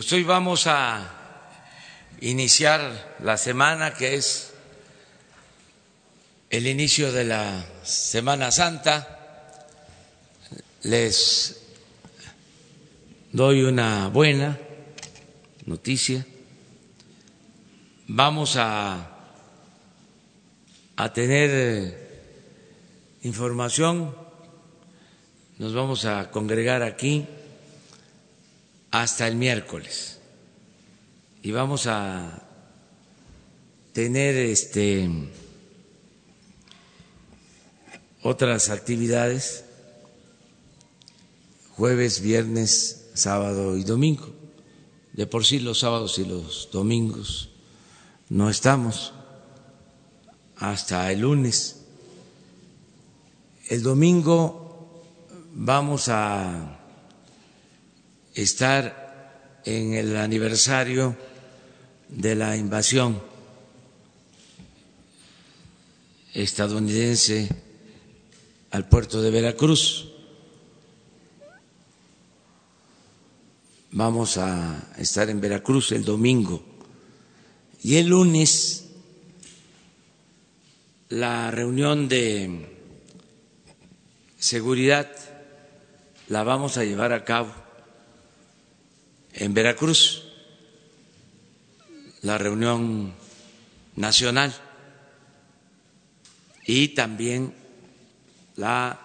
Pues hoy vamos a iniciar la semana que es el inicio de la Semana Santa. Les doy una buena noticia. Vamos a, a tener información, nos vamos a congregar aquí hasta el miércoles y vamos a tener este otras actividades jueves, viernes, sábado y domingo. De por sí los sábados y los domingos no estamos hasta el lunes. El domingo vamos a estar en el aniversario de la invasión estadounidense al puerto de Veracruz. Vamos a estar en Veracruz el domingo y el lunes la reunión de seguridad la vamos a llevar a cabo en Veracruz, la reunión nacional y también la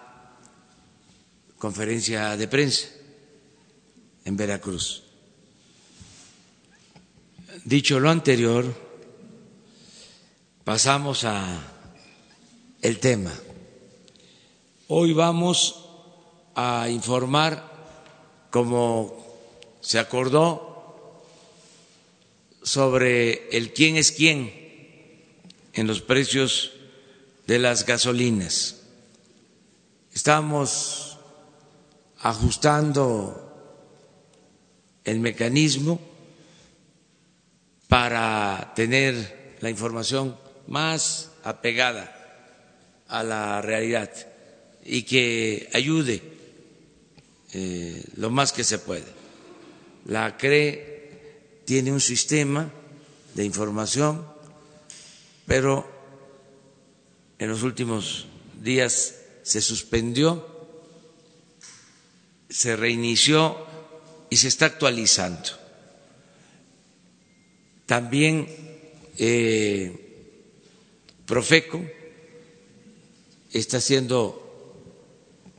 conferencia de prensa en Veracruz. Dicho lo anterior, pasamos a el tema. Hoy vamos a informar como se acordó sobre el quién es quién en los precios de las gasolinas. Estamos ajustando el mecanismo para tener la información más apegada a la realidad y que ayude eh, lo más que se puede. La CRE tiene un sistema de información, pero en los últimos días se suspendió, se reinició y se está actualizando. También eh, Profeco está haciendo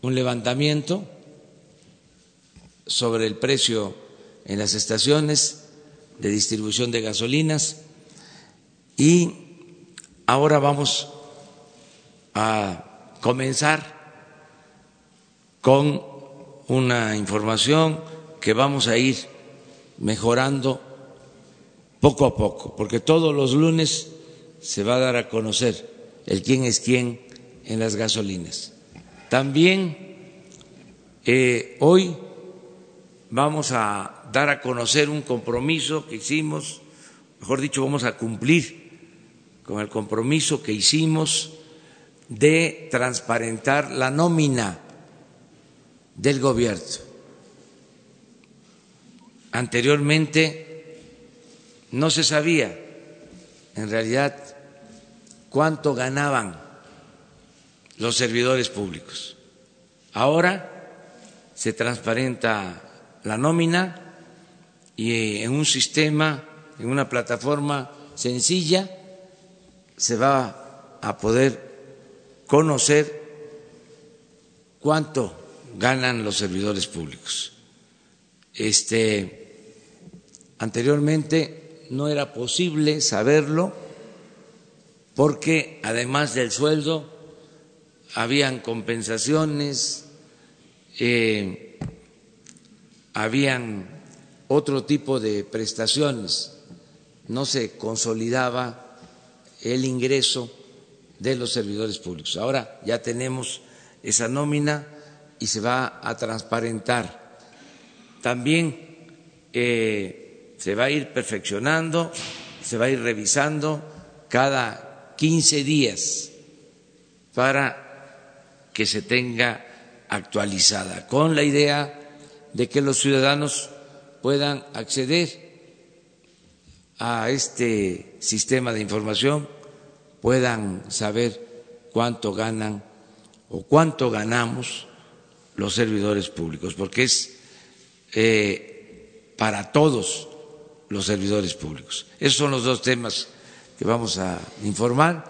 un levantamiento sobre el precio en las estaciones de distribución de gasolinas y ahora vamos a comenzar con una información que vamos a ir mejorando poco a poco, porque todos los lunes se va a dar a conocer el quién es quién en las gasolinas. También eh, hoy vamos a dar a conocer un compromiso que hicimos, mejor dicho, vamos a cumplir con el compromiso que hicimos de transparentar la nómina del gobierno. Anteriormente no se sabía en realidad cuánto ganaban los servidores públicos. Ahora se transparenta la nómina y en un sistema, en una plataforma sencilla, se va a poder conocer cuánto ganan los servidores públicos. Este, anteriormente no era posible saberlo porque además del sueldo habían compensaciones, eh, habían otro tipo de prestaciones, no se consolidaba el ingreso de los servidores públicos. Ahora ya tenemos esa nómina y se va a transparentar. También eh, se va a ir perfeccionando, se va a ir revisando cada 15 días para que se tenga actualizada, con la idea de que los ciudadanos puedan acceder a este sistema de información, puedan saber cuánto ganan o cuánto ganamos los servidores públicos, porque es eh, para todos los servidores públicos. Esos son los dos temas que vamos a informar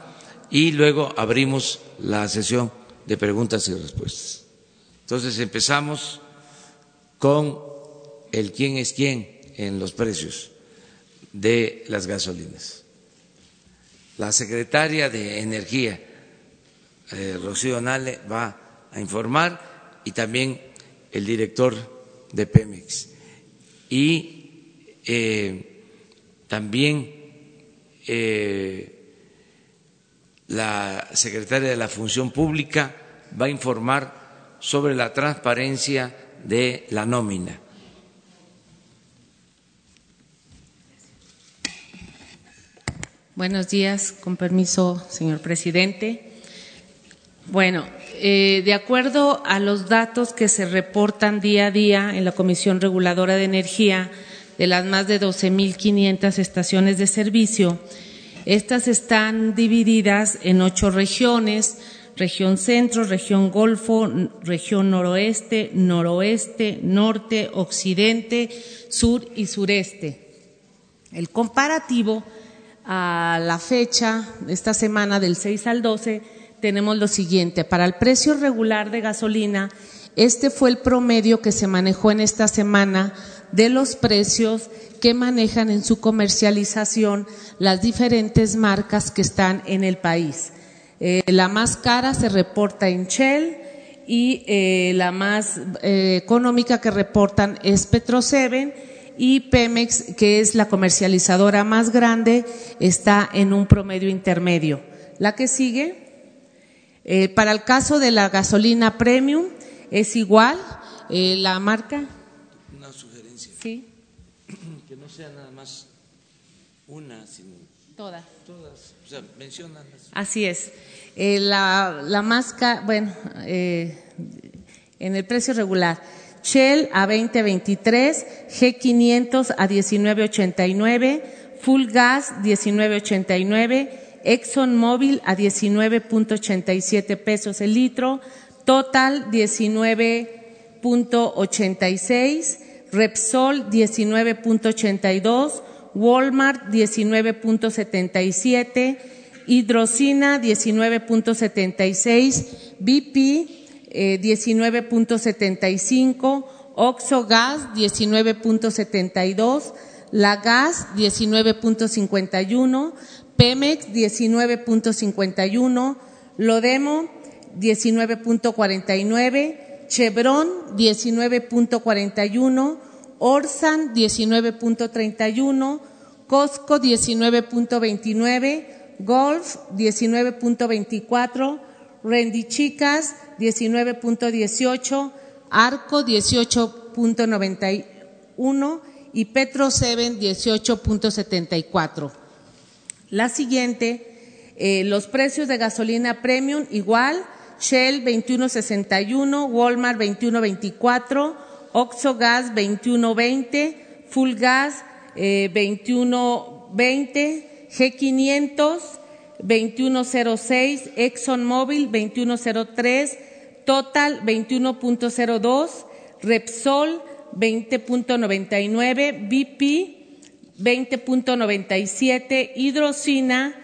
y luego abrimos la sesión de preguntas y respuestas. Entonces empezamos con el quién es quién en los precios de las gasolinas. La secretaria de Energía, eh, Rocío Nale, va a informar y también el director de Pemex. Y eh, también eh, la secretaria de la Función Pública va a informar sobre la transparencia de la nómina. Buenos días, con permiso, señor presidente. Bueno, eh, de acuerdo a los datos que se reportan día a día en la Comisión Reguladora de Energía de las más de 12.500 estaciones de servicio, estas están divididas en ocho regiones, región centro, región golfo, región noroeste, noroeste, norte, occidente, sur y sureste. El comparativo a la fecha, esta semana del 6 al 12, tenemos lo siguiente. Para el precio regular de gasolina, este fue el promedio que se manejó en esta semana de los precios que manejan en su comercialización las diferentes marcas que están en el país. Eh, la más cara se reporta en Shell y eh, la más eh, económica que reportan es Petro7 y Pemex, que es la comercializadora más grande, está en un promedio intermedio. La que sigue, para el caso de la gasolina premium, es igual, la marca. Una sugerencia. Sí sea nada más una, sino todas. Todas, o sea, mencionan. Así es. Eh, la, la máscara, bueno, eh, en el precio regular. Shell a 2023, G500 a 19.89, Full Gas 19.89, ExxonMobil a 19.87 pesos el litro, Total 19.86, Repsol 19.82, Walmart 19.77, Hidrocina 19.76, BP 19.75, Oxo Gas 19.72, La Gas 19.51, Pemex 19.51, Lodemo 19.49, Chevron 19.41, Orsan 19.31, Costco 19.29, Golf 19.24, Rendichicas 19.18, Arco 18.91 y Petro 7 18.74. La siguiente, eh, los precios de gasolina premium igual, Shell 21.61, Walmart 21.24, Oxo Gas 2120, Full Gas 2120, G500 2106, ExxonMobil 2103, Total 21.02, Repsol 20.99, BP 20.97, Hidrocina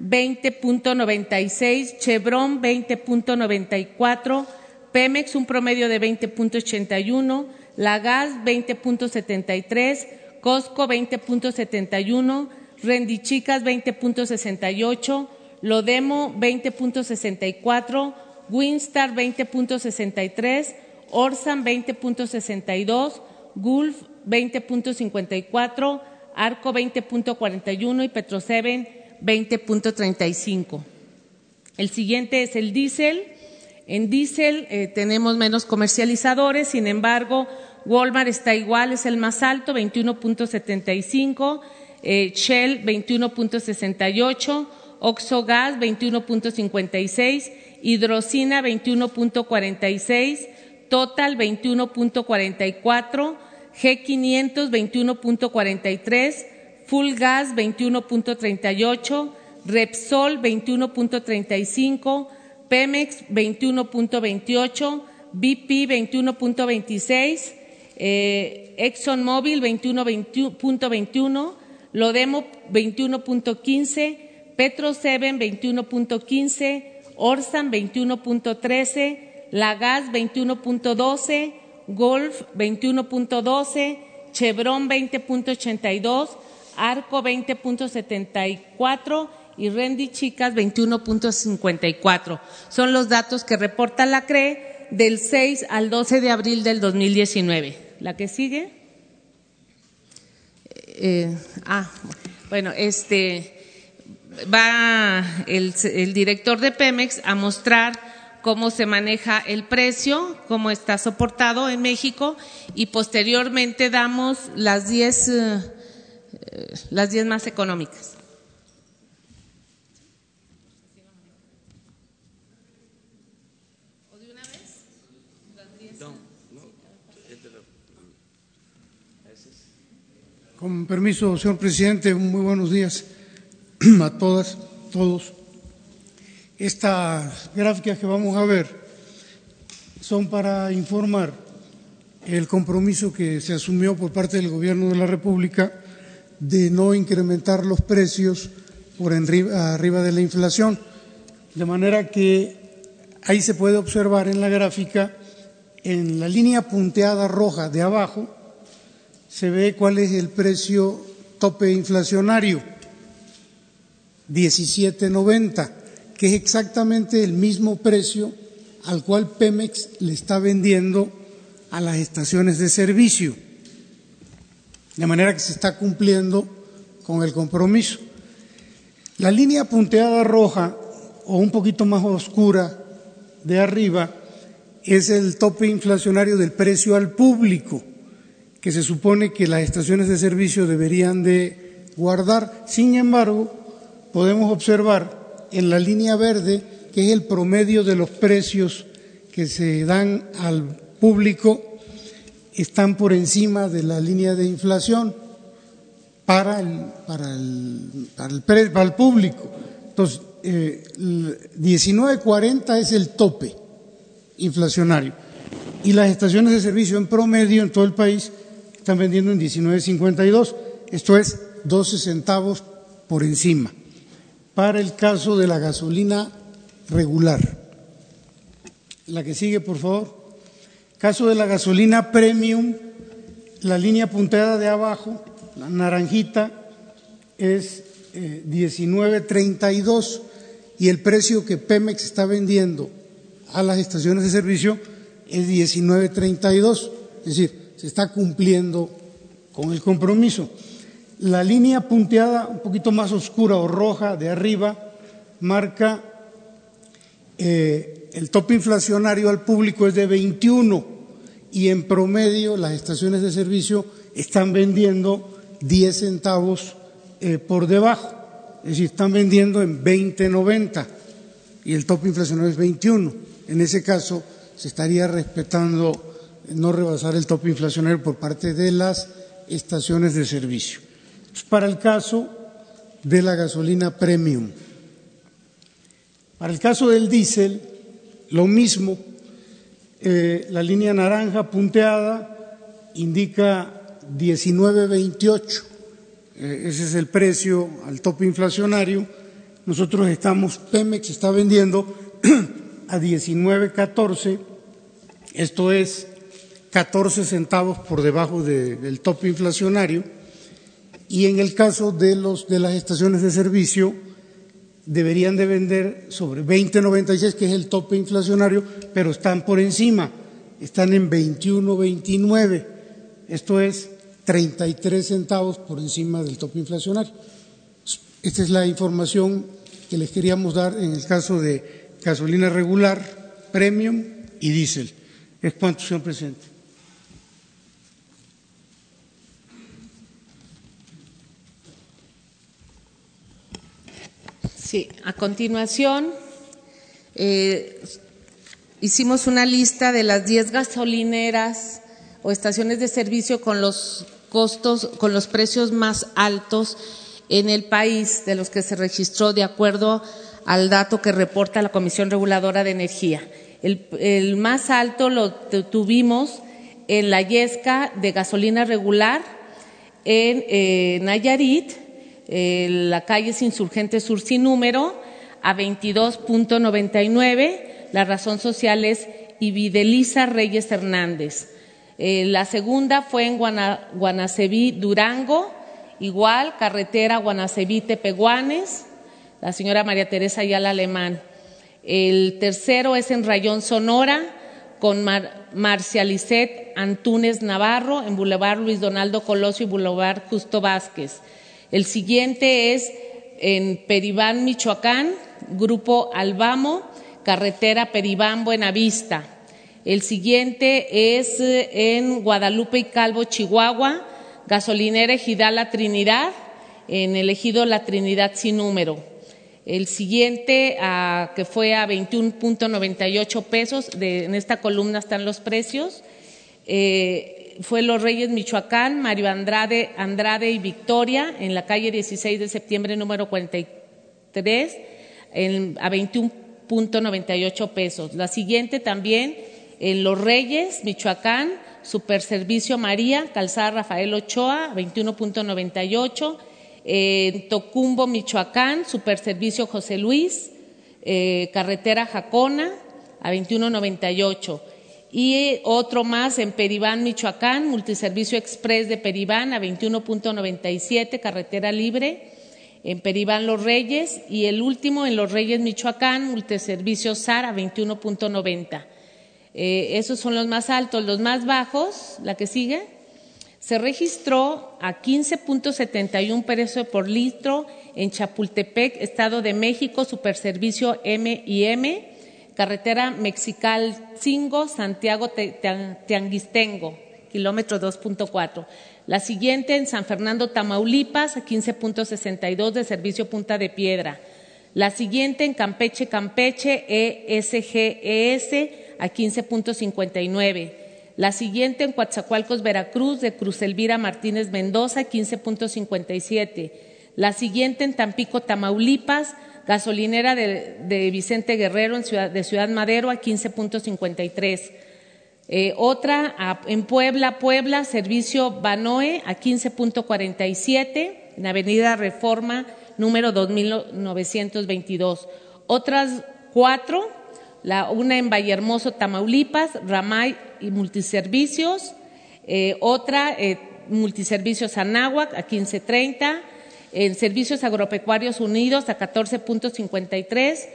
20.96, Chevron 20.94, Pemex un promedio de 20.81, La Gas 20.73, Costco 20.71, Rendichicas 20.68, Lodemo 20.64, Winstar 20.63, Orsan 20.62, Gulf 20.54, Arco 20.41 y Petro7 20.35. El siguiente es el diésel. En diésel eh, tenemos menos comercializadores, sin embargo, Walmart está igual, es el más alto, 21.75, eh, Shell 21.68, Oxo Gas 21.56, Hidrocina 21.46, Total 21.44, G500 21.43, Full Gas 21.38, Repsol 21.35, Pemex 21.28, BP 21.26, eh, ExxonMobil 21.21, Lodemo 21.15, Petro 7 21.15, Orsan 21.13, Lagas 21.12, Golf 21.12, Chevron 20.82, Arco 20.74 y Rendi Chicas 21.54. Son los datos que reporta la CRE del 6 al 12 de abril del 2019. ¿La que sigue? Eh, ah, bueno, este va el, el director de Pemex a mostrar cómo se maneja el precio, cómo está soportado en México y posteriormente damos las 10 eh, las 10 más económicas. Con permiso, señor presidente, muy buenos días a todas, todos. Estas gráficas que vamos a ver son para informar el compromiso que se asumió por parte del Gobierno de la República de no incrementar los precios por arriba de la inflación. De manera que ahí se puede observar en la gráfica, en la línea punteada roja de abajo, se ve cuál es el precio tope inflacionario, 17.90, que es exactamente el mismo precio al cual Pemex le está vendiendo a las estaciones de servicio. De manera que se está cumpliendo con el compromiso. La línea punteada roja o un poquito más oscura de arriba es el tope inflacionario del precio al público que se supone que las estaciones de servicio deberían de guardar. Sin embargo, podemos observar en la línea verde, que es el promedio de los precios que se dan al público, están por encima de la línea de inflación para el, para el, para el, público. Entonces, eh, 19.40 es el tope inflacionario. Y las estaciones de servicio en promedio en todo el país están vendiendo en 19.52, esto es 12 centavos por encima. Para el caso de la gasolina regular. La que sigue, por favor. Caso de la gasolina premium, la línea punteada de abajo, la naranjita, es 19.32 eh, y el precio que Pemex está vendiendo a las estaciones de servicio es 19.32. Es decir, se está cumpliendo con el compromiso. La línea punteada un poquito más oscura o roja de arriba marca eh, el tope inflacionario al público es de 21 y en promedio las estaciones de servicio están vendiendo 10 centavos eh, por debajo, es decir, están vendiendo en 20.90 y el tope inflacionario es 21. En ese caso se estaría respetando no rebasar el tope inflacionario por parte de las estaciones de servicio. Para el caso de la gasolina premium. Para el caso del diésel, lo mismo. Eh, la línea naranja punteada indica 19.28. Eh, ese es el precio al tope inflacionario. Nosotros estamos, Pemex está vendiendo a 19.14. Esto es 14 centavos por debajo del tope inflacionario y en el caso de, los, de las estaciones de servicio deberían de vender sobre 20.96 que es el tope inflacionario, pero están por encima, están en 21.29, esto es 33 centavos por encima del tope inflacionario. Esta es la información que les queríamos dar en el caso de gasolina regular, premium y diésel. Es cuanto, señor presidente. Sí, a continuación eh, hicimos una lista de las 10 gasolineras o estaciones de servicio con los costos, con los precios más altos en el país de los que se registró de acuerdo al dato que reporta la Comisión Reguladora de Energía. El, más alto lo tuvimos en la Yesca de gasolina regular en eh, Nayarit, la calle Insurgente Sur sin número, a 22.99. La razón social es Ibidelisa Reyes Hernández. Eh, la segunda fue en Guanaceví, Durango, igual, carretera Guanaceví-Tepeguanes, la señora María Teresa Ayala Alemán. El tercero es en Rayón, Sonora, con Mar Marcialicet Antúnez Navarro, en Boulevard Luis Donaldo Colosio y Boulevard Justo Vázquez. El siguiente es en Peribán, Michoacán, Grupo Albamo, carretera Peribán, Buenavista. El siguiente es eh, en Guadalupe y Calvo, Chihuahua, gasolinera Ejidala Trinidad, en el ejido La Trinidad sin número. El siguiente, que fue a 21.98 pesos, en esta columna están los precios, eh, fue Los Reyes, Michoacán, Mario Andrade, y Victoria, en la calle 16 de septiembre, número 43, a 21.98 pesos. La siguiente también, en Los Reyes, Michoacán, Superservicio María, Calzada Rafael Ochoa, 21.98. En Tocumbo, Michoacán, Superservicio José Luis, eh, Carretera Jacona, a 21.98. Y otro más en Peribán, Michoacán, Multiservicio Express de Peribán, a 21.97, Carretera Libre en Peribán Los Reyes y el último en Los Reyes, Michoacán, Multiservicio SAR a 21.90. Eh, esos son los más altos. Los más bajos, la que sigue, se registró a 15.71 pesos por litro en Chapultepec, Estado de México, Superservicio M y M, carretera Mexical 5, Santiago Tianguistengo, kilómetro 2.4. La siguiente en San Fernando, Tamaulipas, a 15.62 de servicio Punta de Piedra. La siguiente en Campeche, Campeche, ESGES, a 15.59. La siguiente en Coatzacoalcos, Veracruz, de Cruz Elvira Martínez Mendoza, 15.57. La siguiente en Tampico, Tamaulipas, gasolinera de, Vicente Guerrero en ciudad, de Ciudad Madero, a 15.53. Eh, otra en Puebla, Puebla, servicio Banoe, a 15.47, en Avenida Reforma, número 2922. Otras cuatro la, una en Vallehermoso, Tamaulipas, Ramay y Multiservicios, eh, otra eh, Multiservicios Anáhuac a 15.30, en Servicios Agropecuarios Unidos a 14.53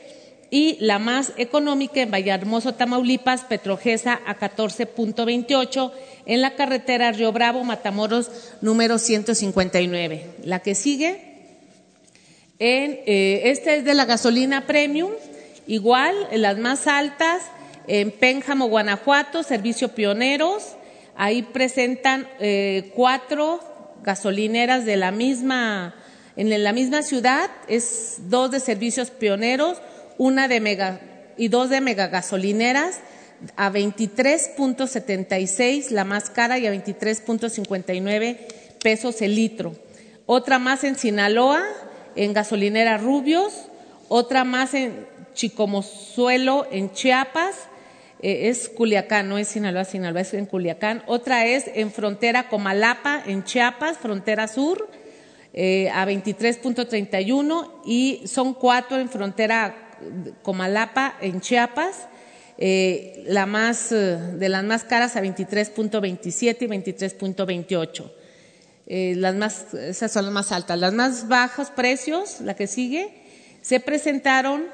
y la más económica en Vallehermoso, Tamaulipas, Petrogesa a 14.28 en la carretera Río Bravo, Matamoros número 159. La que sigue, en, eh, esta es de la gasolina premium, Igual, en las más altas, en Pénjamo, Guanajuato, Servicio Pioneros, ahí presentan eh, cuatro gasolineras de la misma, en la misma ciudad, es dos de servicios pioneros, una de mega y dos de megagasolineras a 23.76 la más cara y a 23.59 pesos el litro. Otra más en Sinaloa, en gasolinera Rubios, otra más en Chicomozuelo en Chiapas, eh, es Culiacán, no es Sinaloa, Sinaloa es en Culiacán. Otra es en frontera Comalapa, en Chiapas, frontera sur, eh, a 23.31 y son cuatro en frontera Comalapa, en Chiapas. Eh, la más, de las más caras a 23.27 y 23.28. las más, esas son las más altas. Las más bajos precios, la que sigue, se presentaron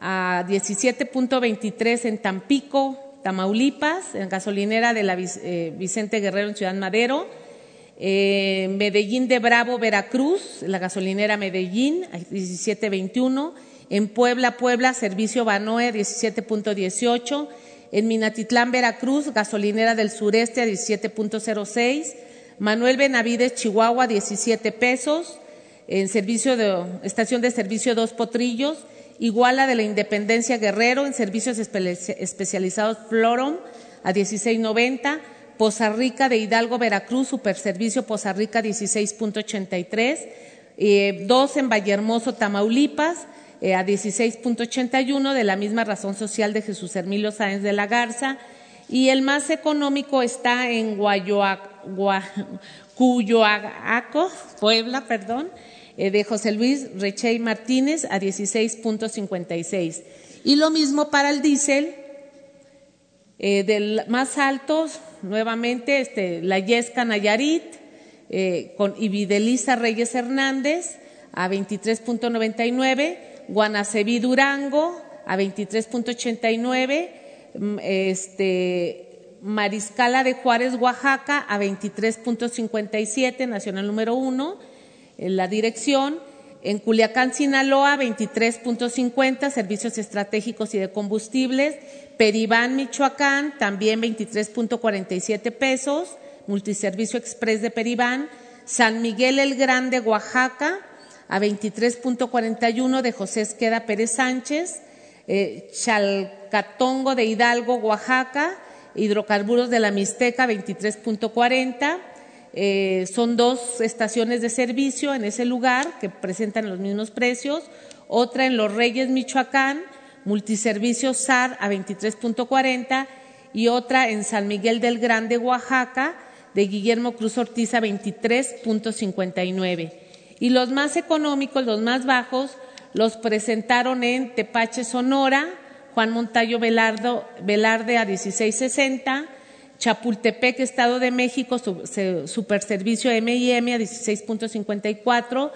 a 17.23 en Tampico, Tamaulipas, en gasolinera de la eh, Vicente Guerrero en Ciudad Madero, eh, Medellín de Bravo, Veracruz, la gasolinera Medellín, 17.21, en Puebla, Puebla, servicio Banoe, 17.18, en Minatitlán, Veracruz, gasolinera del sureste a 17.06, Manuel Benavides, Chihuahua, 17 pesos, en servicio de, estación de servicio Dos Potrillos, Iguala de la Independencia Guerrero en servicios especializados Florom a 16.90, Poza Rica de Hidalgo, Veracruz, Superservicio Poza Rica 16.83, eh, dos en Vallehermoso, Tamaulipas, eh, a 16.81 de la misma razón social de Jesús Hermilio Sáenz de la Garza, y el más económico está en Cuyoaco, Puebla, perdón, eh, de José Luis Rechey Martínez a 16.56. Y lo mismo para el diésel, eh, del más altos, nuevamente, este, la Yesca Nayarit, eh, con Ibideliza Reyes Hernández a 23.99, Guanaceví Durango a 23.89, mm, este, Mariscala de Juárez, Oaxaca a 23.57, nacional número uno, en la dirección, en Culiacán, Sinaloa, 23.50, servicios estratégicos y de combustibles. Peribán, Michoacán, también 23.47 pesos, multiservicio express de Peribán. San Miguel el Grande, Oaxaca, a 23.41 de José Esqueda Pérez Sánchez. Eh, Chalcatongo de Hidalgo, Oaxaca, hidrocarburos de la Mixteca, 23.40. Eh, son dos estaciones de servicio en ese lugar que presentan los mismos precios. Otra en Los Reyes, Michoacán, multiservicio SAR a 23.40 y otra en San Miguel del Grande, Oaxaca, de Guillermo Cruz Ortiz a 23.59. Y los más económicos, los más bajos, los presentaron en Tepache, Sonora, Juan Montayo Velardo, Velarde a 16.60, Chapultepec, Estado de México, Superservicio MIM a 16.54,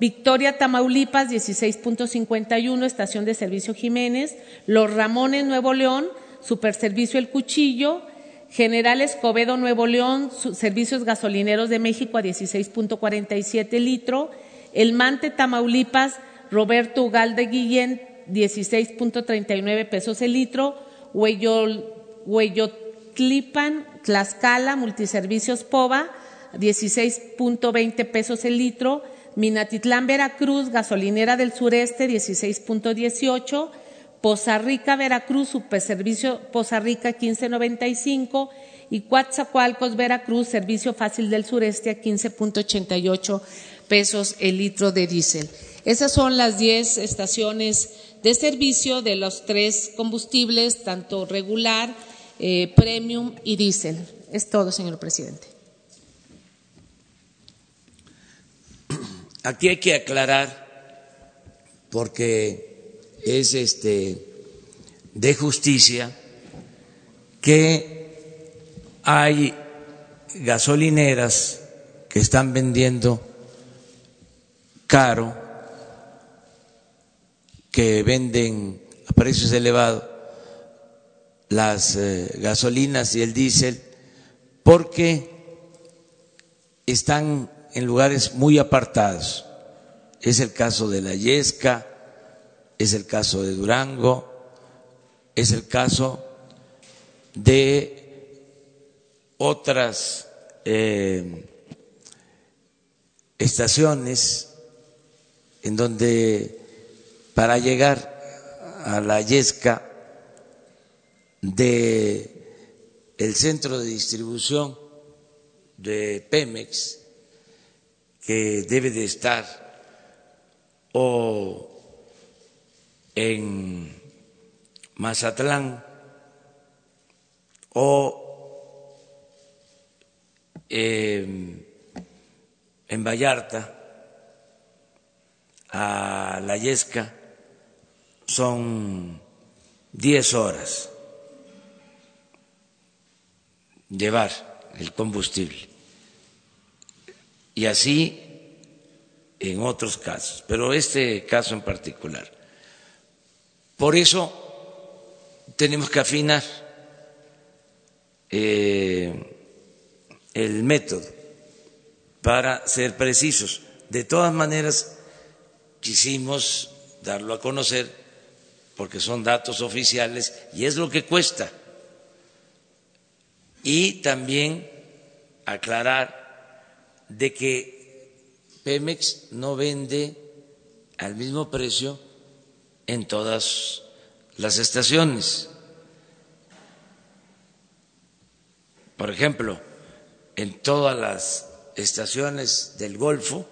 Victoria, Tamaulipas, 16.51, Estación de Servicio Jiménez, Los Ramones, Nuevo León, Superservicio El Cuchillo, General Escobedo, Nuevo León, Servicios Gasolineros de México a 16.47 litro, El Mante, Tamaulipas, Roberto Ugalde Guillén, 16.39 pesos el litro, Hueyot Tlipan, Tlaxcala, Multiservicios POVA, 16.20 pesos el litro. Minatitlán, Veracruz, gasolinera del sureste, 16.18. Poza Rica, Veracruz, Superservicio Poza Rica, 15.95. Y Coatzacoalcos, Veracruz, Servicio Fácil del Sureste, a 15.88 pesos el litro de diésel. Esas son las 10 estaciones de servicio de los tres combustibles, tanto regular, eh, premium y diésel. Es todo, señor presidente. Aquí hay que aclarar, porque es este de justicia, que hay gasolineras que están vendiendo caro, que venden a precios elevados las eh, gasolinas y el diésel porque están en lugares muy apartados. Es el caso de la Yesca, es el caso de Durango, es el caso de otras eh, estaciones en donde para llegar a la Yesca de el centro de distribución de Pemex que debe de estar o en Mazatlán o em, en Vallarta a La Yesca son diez horas llevar el combustible. Y así en otros casos, pero este caso en particular. Por eso tenemos que afinar eh, el método para ser precisos. De todas maneras, quisimos darlo a conocer porque son datos oficiales y es lo que cuesta y también aclarar de que Pemex no vende al mismo precio en todas las estaciones. por ejemplo, en todas las estaciones del Golfo,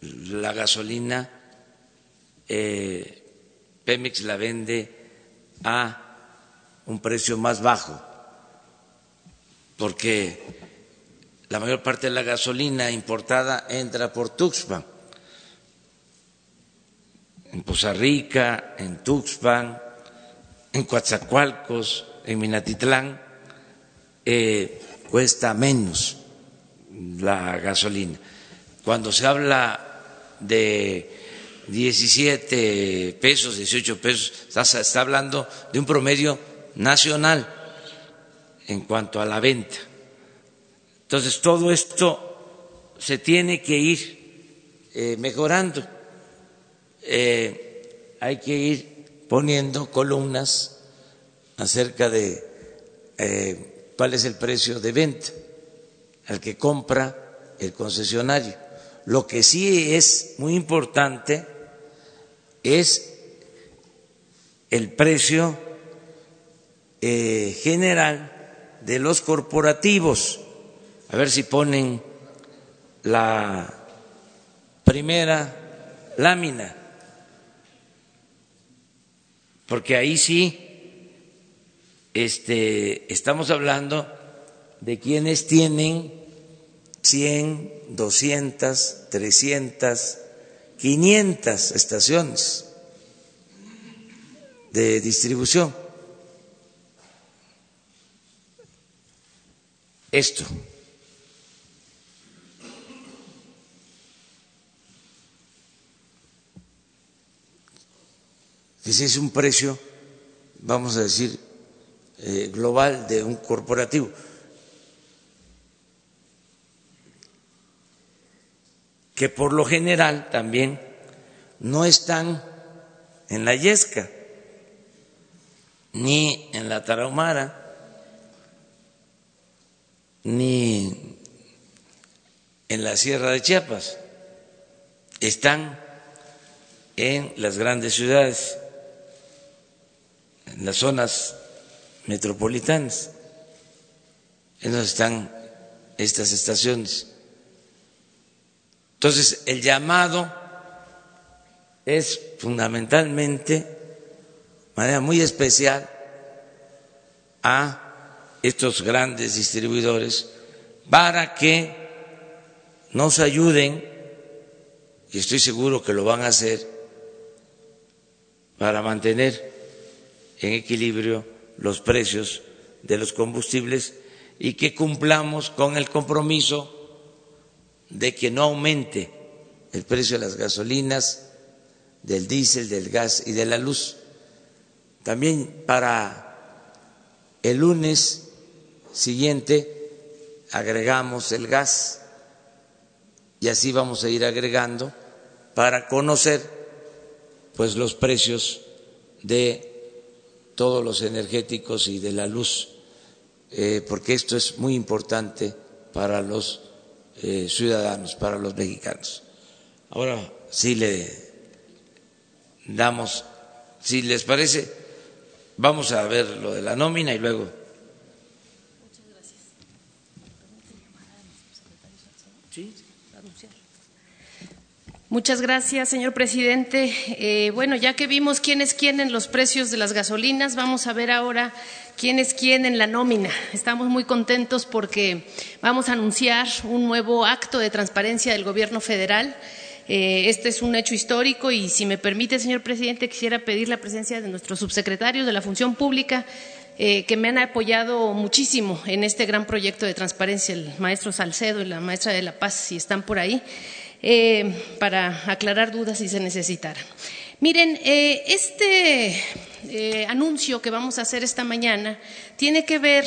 la gasolina eh, Pemex la vende a un precio más bajo, porque la mayor parte de la gasolina importada entra por Tuxpan, en Poza Rica, en Tuxpan, en Coatzacoalcos, en Minatitlán, eh, cuesta menos la gasolina. Cuando se habla de 17 pesos, 18 pesos, está, está hablando de un promedio nacional en cuanto a la venta. Entonces, todo esto se tiene que ir eh, mejorando. Eh, hay que ir poniendo columnas acerca de eh, cuál es el precio de venta al que compra el concesionario. Lo que sí es muy importante es el precio general de los corporativos. A ver si ponen la primera lámina, porque ahí sí este, estamos hablando de quienes tienen 100, 200, 300, 500 estaciones de distribución. Esto. Que si es un precio, vamos a decir, eh, global de un corporativo. que por lo general también no están en la Yesca ni en la Tarahumara ni en la Sierra de Chiapas, están en las grandes ciudades, en las zonas metropolitanas, en donde están estas estaciones. Entonces, el llamado es fundamentalmente, de manera muy especial, a estos grandes distribuidores para que nos ayuden, y estoy seguro que lo van a hacer, para mantener en equilibrio los precios de los combustibles y que cumplamos con el compromiso de que no aumente el precio de las gasolinas, del diésel, del gas y de la luz. También para el lunes siguiente agregamos el gas y así vamos a ir agregando para conocer pues los precios de todos los energéticos y de la luz, eh, porque esto es muy importante para los eh, ciudadanos, para los mexicanos. Ahora sí le damos, si les parece, vamos a ver lo de la nómina y luego. Muchas gracias, señor presidente. Eh, bueno, ya que vimos quién es quién en los precios de las gasolinas, vamos a ver ahora quién es quién en la nómina. Estamos muy contentos porque vamos a anunciar un nuevo acto de transparencia del Gobierno federal. Eh, este es un hecho histórico y, si me permite, señor presidente, quisiera pedir la presencia de nuestros subsecretarios de la Función Pública eh, que me han apoyado muchísimo en este gran proyecto de transparencia, el maestro Salcedo y la maestra de La Paz, si están por ahí, eh, para aclarar dudas si se necesitara. Miren, este eh, anuncio que vamos a hacer esta mañana tiene que ver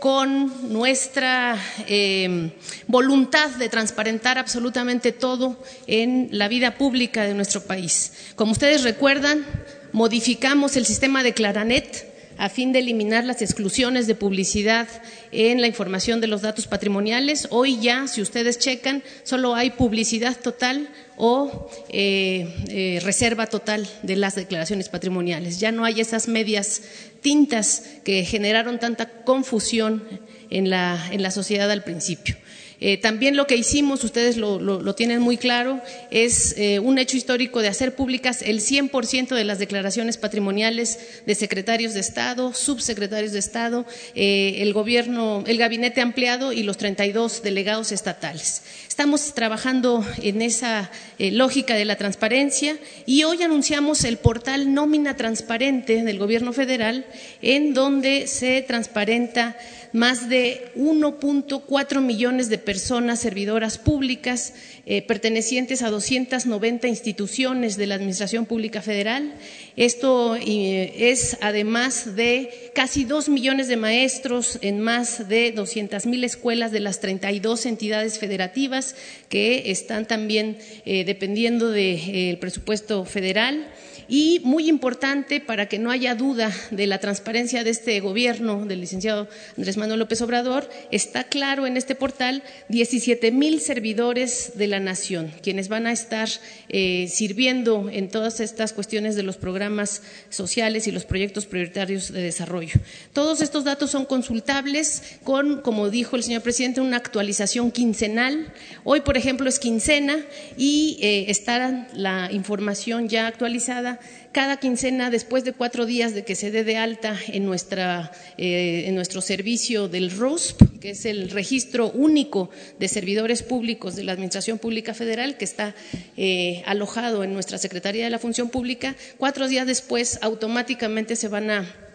con nuestra eh, voluntad de transparentar absolutamente todo en la vida pública de nuestro país. Como ustedes recuerdan, modificamos el sistema de Claranet a fin de eliminar las exclusiones de publicidad en la información de los datos patrimoniales. Hoy ya, si ustedes checan, solo hay publicidad total o eh, eh, reserva total de las declaraciones patrimoniales. Ya no hay esas medias tintas que generaron tanta confusión en la, en la sociedad al principio. Eh, también lo que hicimos, ustedes lo, tienen muy claro, es eh, un hecho histórico de hacer públicas el 100% de las declaraciones patrimoniales de secretarios de Estado, subsecretarios de Estado, eh, el gobierno, el gabinete ampliado y los 32 delegados estatales. Estamos trabajando en esa lógica de la transparencia y hoy anunciamos el portal Nómina Transparente del Gobierno Federal, en donde se transparenta más de 1.4 millones de personas servidoras públicas eh, pertenecientes a 290 instituciones de la Administración Pública Federal. Esto eh, es además de casi dos millones de maestros en más de 200 mil escuelas de las 32 entidades federativas que están también eh, dependiendo del presupuesto federal. Y muy importante, para que no haya duda de la transparencia de este gobierno del licenciado Andrés Manuel López Obrador, está claro en este portal 17 mil servidores de la nación, quienes van a estar eh, sirviendo en todas estas cuestiones de los programas sociales y los proyectos prioritarios de desarrollo. Todos estos datos son consultables con, como dijo el señor presidente, una actualización quincenal. Hoy, por ejemplo, es quincena y eh, está la información ya actualizada cada quincena, después de cuatro días de que se dé de alta en, nuestra, eh, en nuestro servicio del ROSP, que es el registro único de servidores públicos de la Administración Pública Federal, que está eh, alojado en nuestra Secretaría de la Función Pública, cuatro días después automáticamente se van a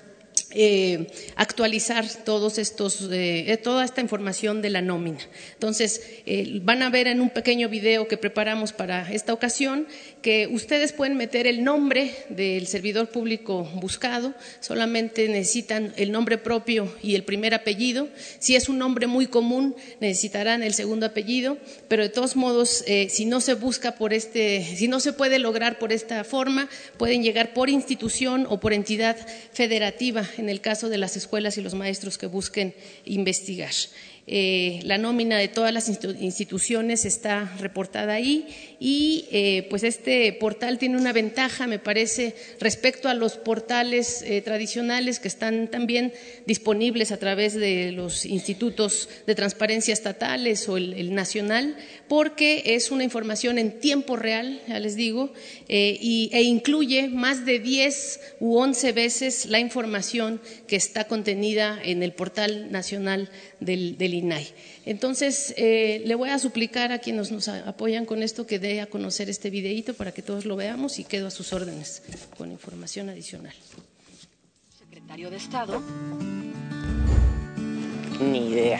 eh, actualizar todos estos, eh, eh, toda esta información de la nómina. Entonces, van a ver en un pequeño video que preparamos para esta ocasión que ustedes pueden meter el nombre del servidor público buscado, solamente necesitan el nombre propio y el primer apellido. Si es un nombre muy común, necesitarán el segundo apellido, pero de todos modos, si no se busca por este, si no se puede lograr por esta forma, pueden llegar por institución o por entidad federativa el caso de las escuelas y los maestros que busquen investigar. Eh, la nómina de todas las instituciones está reportada ahí y eh, pues este portal tiene una ventaja, me parece, respecto a los portales eh, tradicionales que están también disponibles a través de los institutos de transparencia estatales o el, nacional, porque es una información en tiempo real, ya les digo, y, e incluye más de 10 u 11 veces la información que está contenida en el portal nacional del, del INAI. Entonces, eh, le voy a suplicar a quienes nos apoyan con esto que dé a conocer este videíto para que todos lo veamos y quedo a sus órdenes con información adicional. Secretario de Estado. Ni idea.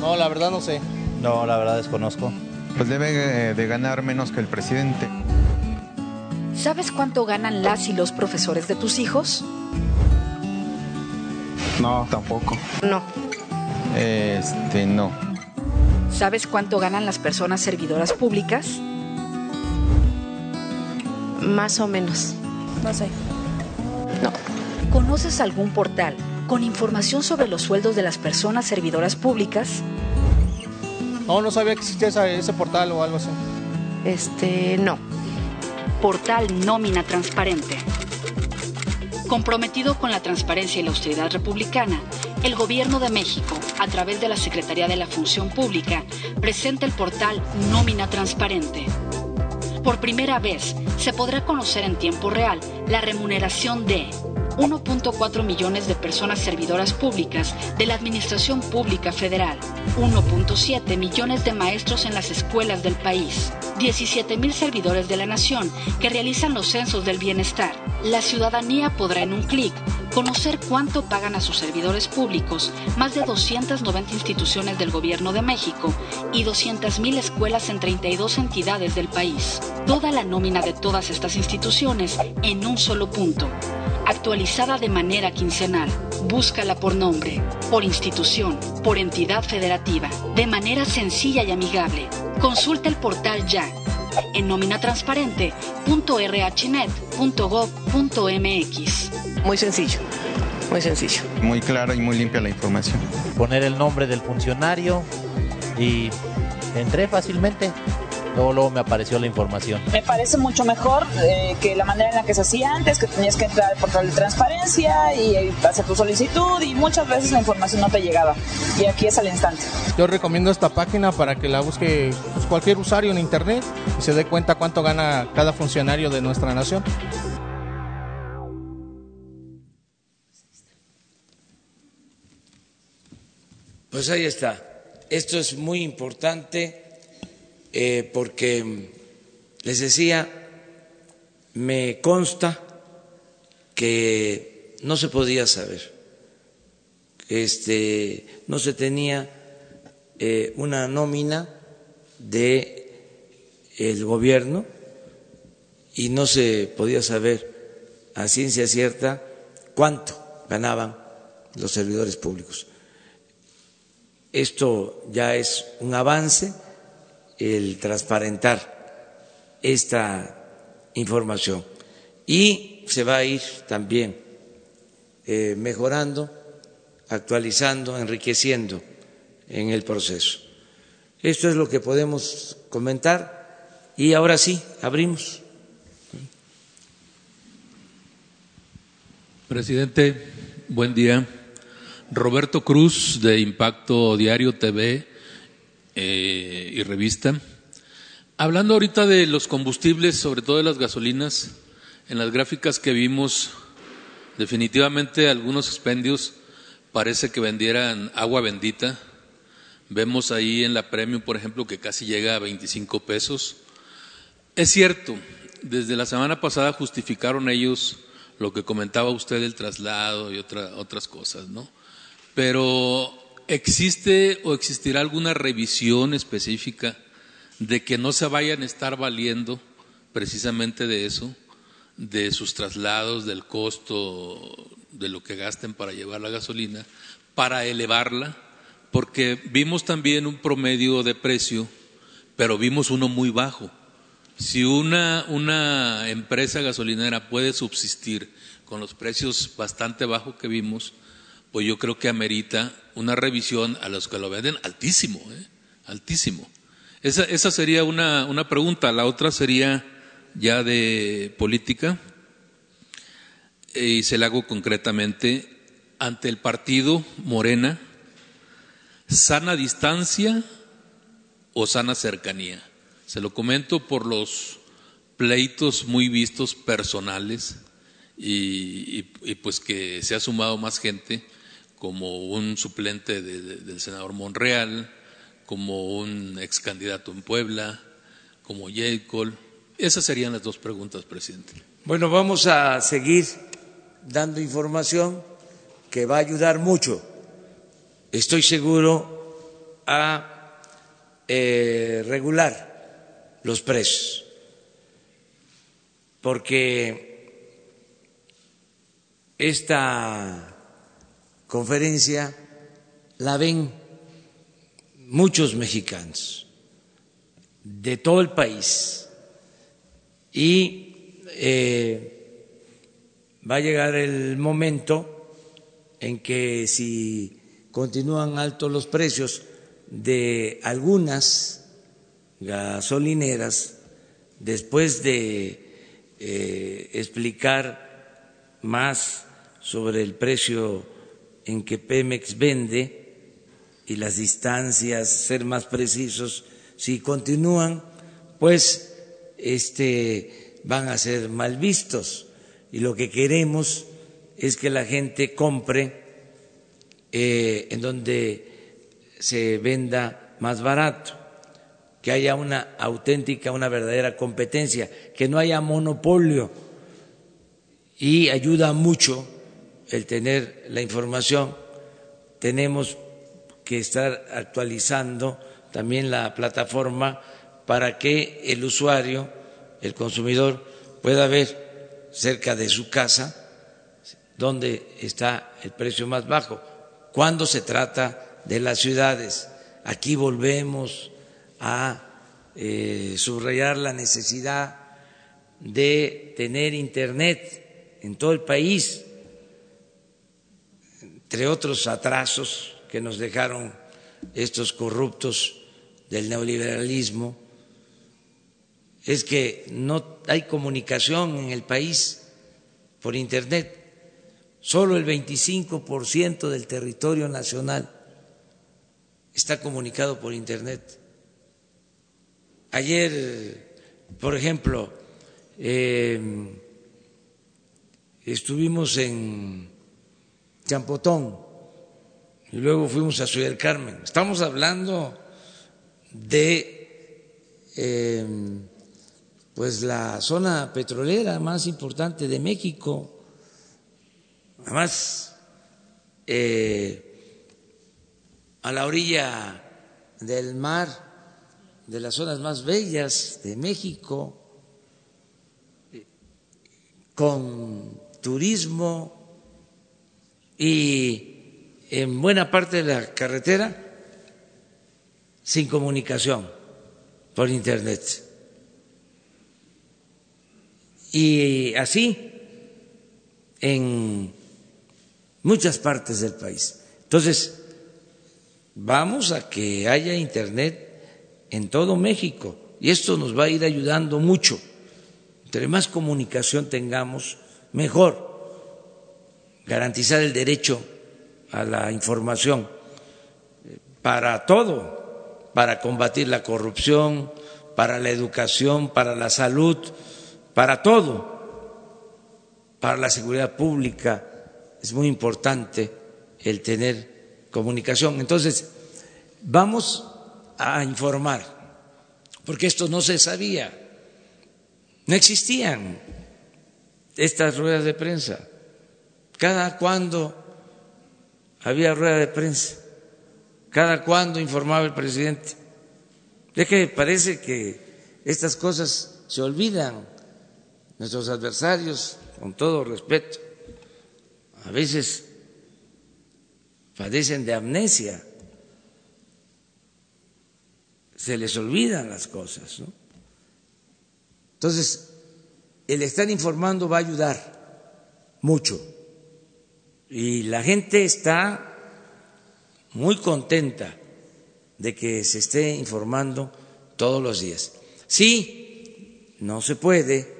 No, la verdad no sé. No, la verdad desconozco. Pues debe de ganar menos que el presidente. ¿Sabes cuánto ganan las y los profesores de tus hijos? No, tampoco. No. Este, no. ¿Sabes cuánto ganan las personas servidoras públicas? Más o menos. No sé. No. ¿Conoces algún portal con información sobre los sueldos de las personas servidoras públicas? No, no sabía que existía ese portal o algo así. Este, no. Portal Nómina Transparente. Comprometido con la transparencia y la austeridad republicana, el Gobierno de México, a través de la Secretaría de la Función Pública, presenta el portal Nómina Transparente. Por primera vez, se podrá conocer en tiempo real la remuneración de 1.4 millones de personas servidoras públicas de la Administración Pública Federal, 1.7 millones de maestros en las escuelas del país, 17 mil servidores de la nación que realizan los censos del bienestar. La ciudadanía podrá en un clic conocer cuánto pagan a sus servidores públicos más de 290 instituciones del Gobierno de México y 200.000 escuelas en 32 entidades del país. Toda la nómina de todas estas instituciones en un solo punto actualizada de manera quincenal. Búscala por nombre, por institución, por entidad federativa, de manera sencilla y amigable. Consulta el portal ya en nominatransparente.rhnet.gov.mx. Muy sencillo. Muy sencillo. Muy clara y muy limpia la información. Poner el nombre del funcionario y entré fácilmente. Luego, luego me apareció la información. Me parece mucho mejor eh, que la manera en la que se hacía antes, que tenías que entrar al portal de transparencia y eh, hacer tu solicitud y muchas veces la información no te llegaba. Y aquí es al instante. Yo recomiendo esta página para que la busque pues, cualquier usuario en internet y se dé cuenta cuánto gana cada funcionario de nuestra nación. Pues ahí está. Esto es muy importante eh, porque, les decía, me consta que no se podía saber, este, no se tenía eh, una nómina de el gobierno y no se podía saber a ciencia cierta cuánto ganaban los servidores públicos. Esto ya es un avance, el transparentar esta información. Y se va a ir también eh, mejorando, actualizando, enriqueciendo en el proceso. Esto es lo que podemos comentar y ahora sí, abrimos. Presidente, buen día. Roberto Cruz de Impacto Diario TV eh, y Revista. Hablando ahorita de los combustibles, sobre todo de las gasolinas, en las gráficas que vimos, definitivamente algunos expendios parece que vendieran agua bendita. Vemos ahí en la Premium, por ejemplo, que casi llega a 25 pesos. Es cierto, desde la semana pasada justificaron ellos lo que comentaba usted del traslado y otra, otras cosas, ¿no? pero ¿existe o existirá alguna revisión específica de que no se vayan a estar valiendo precisamente de eso, de sus traslados, del costo de lo que gasten para llevar la gasolina, para elevarla? Porque vimos también un promedio de precio, pero vimos uno muy bajo. Si una, una empresa gasolinera puede subsistir con los precios bastante bajos que vimos, pues yo creo que amerita una revisión a los que lo venden altísimo, ¿eh? altísimo. Esa, esa sería una, una pregunta. La otra sería ya de política y se la hago concretamente ante el partido Morena, sana distancia o sana cercanía. Se lo comento por los pleitos muy vistos personales y, pues que se ha sumado más gente como un suplente del senador Monreal, como un ex candidato en Puebla, como J. Esas serían las dos preguntas, presidente. Bueno, vamos a seguir dando información que va a ayudar mucho, estoy seguro, a eh, regular los precios, porque esta conferencia la ven muchos mexicanos de todo el país. Y eh, va a llegar el momento en que si continúan altos los precios de algunas gasolineras, después de eh, explicar más sobre el precio en que Pemex vende y las distancias, ser más precisos, si continúan, pues este, van a ser mal vistos. Y lo que queremos es que la gente compre eh, en donde se venda más barato, que haya una auténtica, una verdadera competencia, que no haya monopolio. Y ayuda mucho el tener la información, tenemos que estar actualizando también la plataforma para que el usuario, el consumidor, pueda ver cerca de su casa dónde está el precio más bajo. Cuando se trata de las ciudades, aquí volvemos a eh, subrayar la necesidad de tener Internet en todo el país entre otros atrasos que nos dejaron estos corruptos del neoliberalismo, es que no hay comunicación en el país por Internet. Solo el 25% del territorio nacional está comunicado por Internet. Ayer, por ejemplo, eh, estuvimos en Champotón y luego fuimos a Ciudad del Carmen. Estamos hablando de eh, pues la zona petrolera más importante de México. Además, eh, a la orilla del mar, de las zonas más bellas de México, con turismo y en buena parte de la carretera sin comunicación por Internet. Y así en muchas partes del país. Entonces, vamos a que haya Internet en todo México y esto nos va a ir ayudando mucho. Entre más comunicación tengamos, mejor. Garantizar el derecho a la información para todo, para combatir la corrupción, para la educación, para la salud, para todo, para la seguridad pública. Es muy importante el tener comunicación. Entonces, vamos a informar, porque esto no se sabía, no existían estas ruedas de prensa. Cada cuando había rueda de prensa, cada cuando informaba el presidente. Es que parece que estas cosas se olvidan. Nuestros adversarios, con todo respeto, a veces padecen de amnesia, se les olvidan las cosas. ¿no? Entonces, el estar informando va a ayudar mucho y la gente está muy contenta de que se esté informando todos los días. Sí, no se puede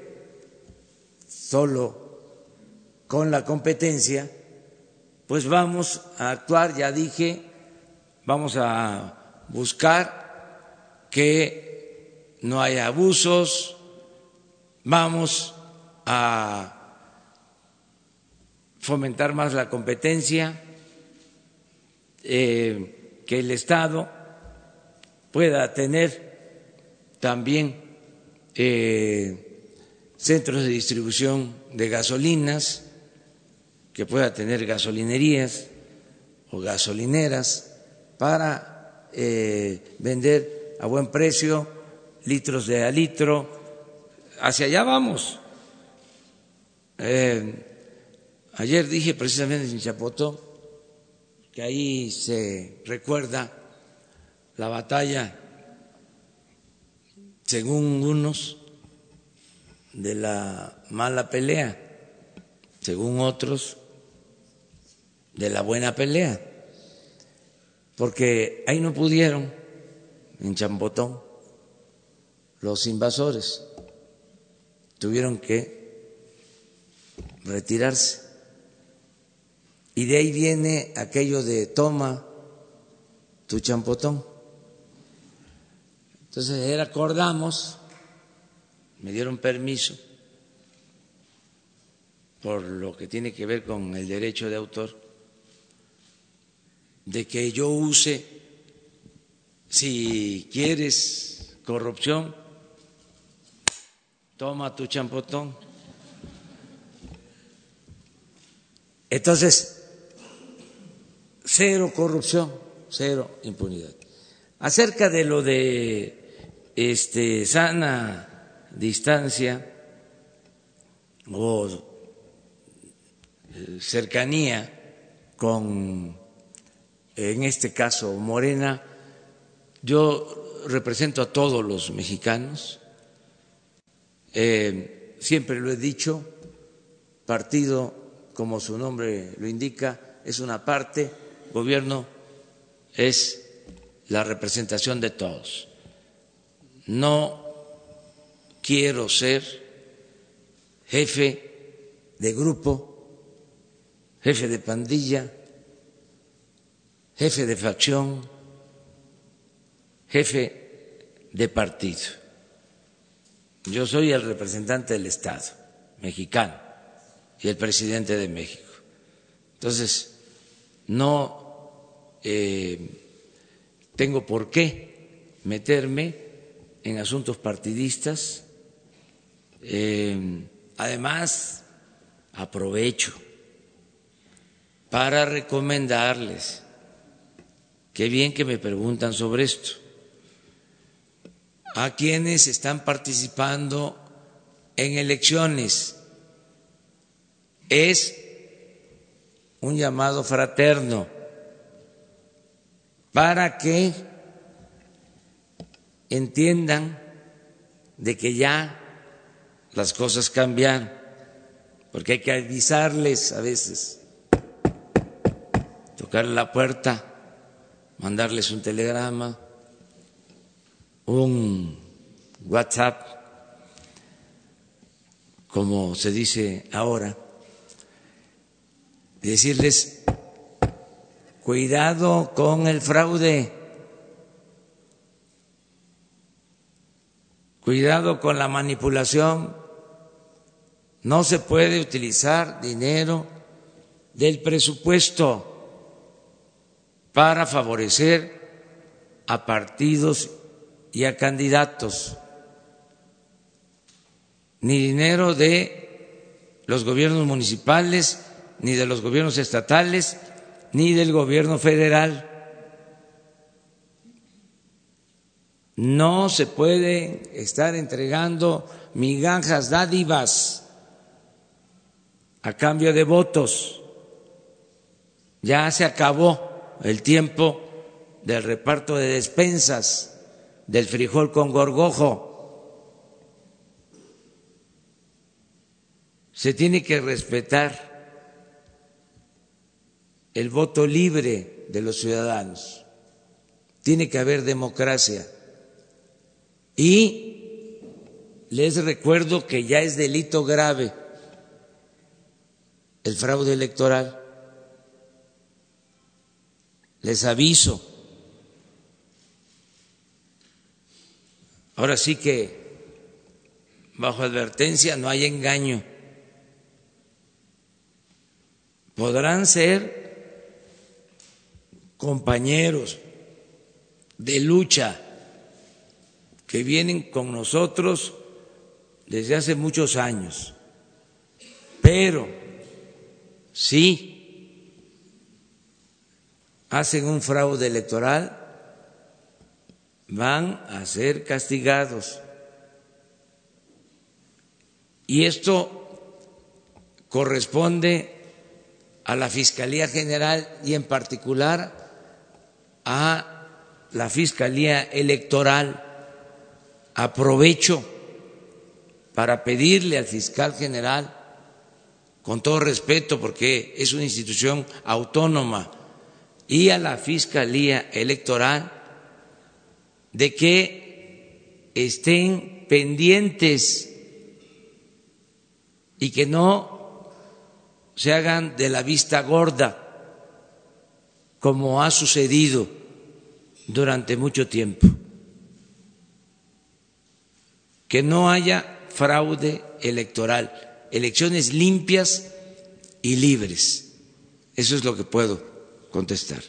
solo con la competencia, pues vamos a actuar, ya dije, vamos a buscar que no haya abusos, vamos a fomentar más la competencia, eh, que el Estado pueda tener también eh, centros de distribución de gasolinas, que pueda tener gasolinerías o gasolineras para eh, vender a buen precio litros de a litro. Hacia allá vamos. Ayer dije precisamente en Chapotó que ahí se recuerda la batalla, según unos, de la mala pelea, según otros, de la buena pelea, porque ahí no pudieron, en Champotón, los invasores, tuvieron que retirarse. Y de ahí viene aquello de toma tu champotón. Entonces acordamos, me dieron permiso por lo que tiene que ver con el derecho de autor, de que yo use, si quieres corrupción, toma tu champotón. Entonces, cero corrupción, cero impunidad. Acerca de lo de este, sana distancia o eh, cercanía con, en este caso, Morena, yo represento a todos los mexicanos, eh, siempre lo he dicho, partido, como su nombre lo indica, es una parte, gobierno es la representación de todos. No quiero ser jefe de grupo, jefe de pandilla, jefe de facción, jefe de partido. Yo soy el representante del Estado mexicano y el presidente de México. Entonces, no eh, tengo por qué meterme en asuntos partidistas. Eh, además, aprovecho para recomendarles, qué bien que me preguntan sobre esto, a quienes están participando en elecciones. Es un llamado fraterno para que entiendan de que ya las cosas cambian, porque hay que avisarles a veces, tocar la puerta, mandarles un telegrama un WhatsApp, como se dice ahora, decirles, cuidado con el fraude, cuidado con la manipulación, no se puede utilizar dinero del presupuesto para favorecer a partidos y a candidatos, ni dinero de los gobiernos municipales, ni de los gobiernos estatales, ni del gobierno federal. No se puede estar entregando migajas, dádivas a cambio de votos. Ya se acabó el tiempo del reparto de despensas del frijol con gorgojo. Se tiene que respetar el voto libre de los ciudadanos. Tiene que haber democracia. Y les recuerdo que ya es delito grave el fraude electoral. Les aviso Ahora sí que bajo advertencia no hay engaño. Podrán ser compañeros de lucha que vienen con nosotros desde hace muchos años, pero si hacen un fraude electoral, van a ser castigados. Y esto corresponde a la Fiscalía General y en particular a la Fiscalía Electoral. Aprovecho para pedirle al fiscal general, con todo respeto, porque es una institución autónoma, y a la Fiscalía Electoral de que estén pendientes y que no se hagan de la vista gorda, como ha sucedido durante mucho tiempo. Que no haya fraude electoral, elecciones limpias y libres. Eso es lo que puedo contestar.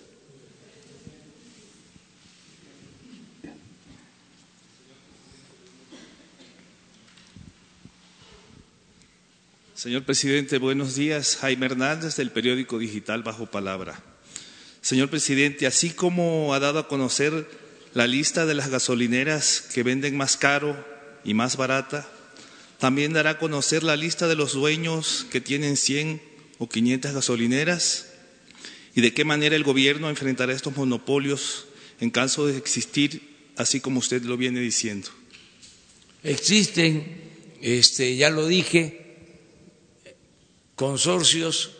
Señor presidente, buenos días. Jaime Hernández del periódico digital Bajo Palabra. Señor presidente, así como ha dado a conocer la lista de las gasolineras que venden más caro y más barata, también dará a conocer la lista de los dueños que tienen 100 o 500 gasolineras y de qué manera el gobierno enfrentará estos monopolios en caso de existir, así como usted lo viene diciendo. Existen, este, ya lo dije, consorcios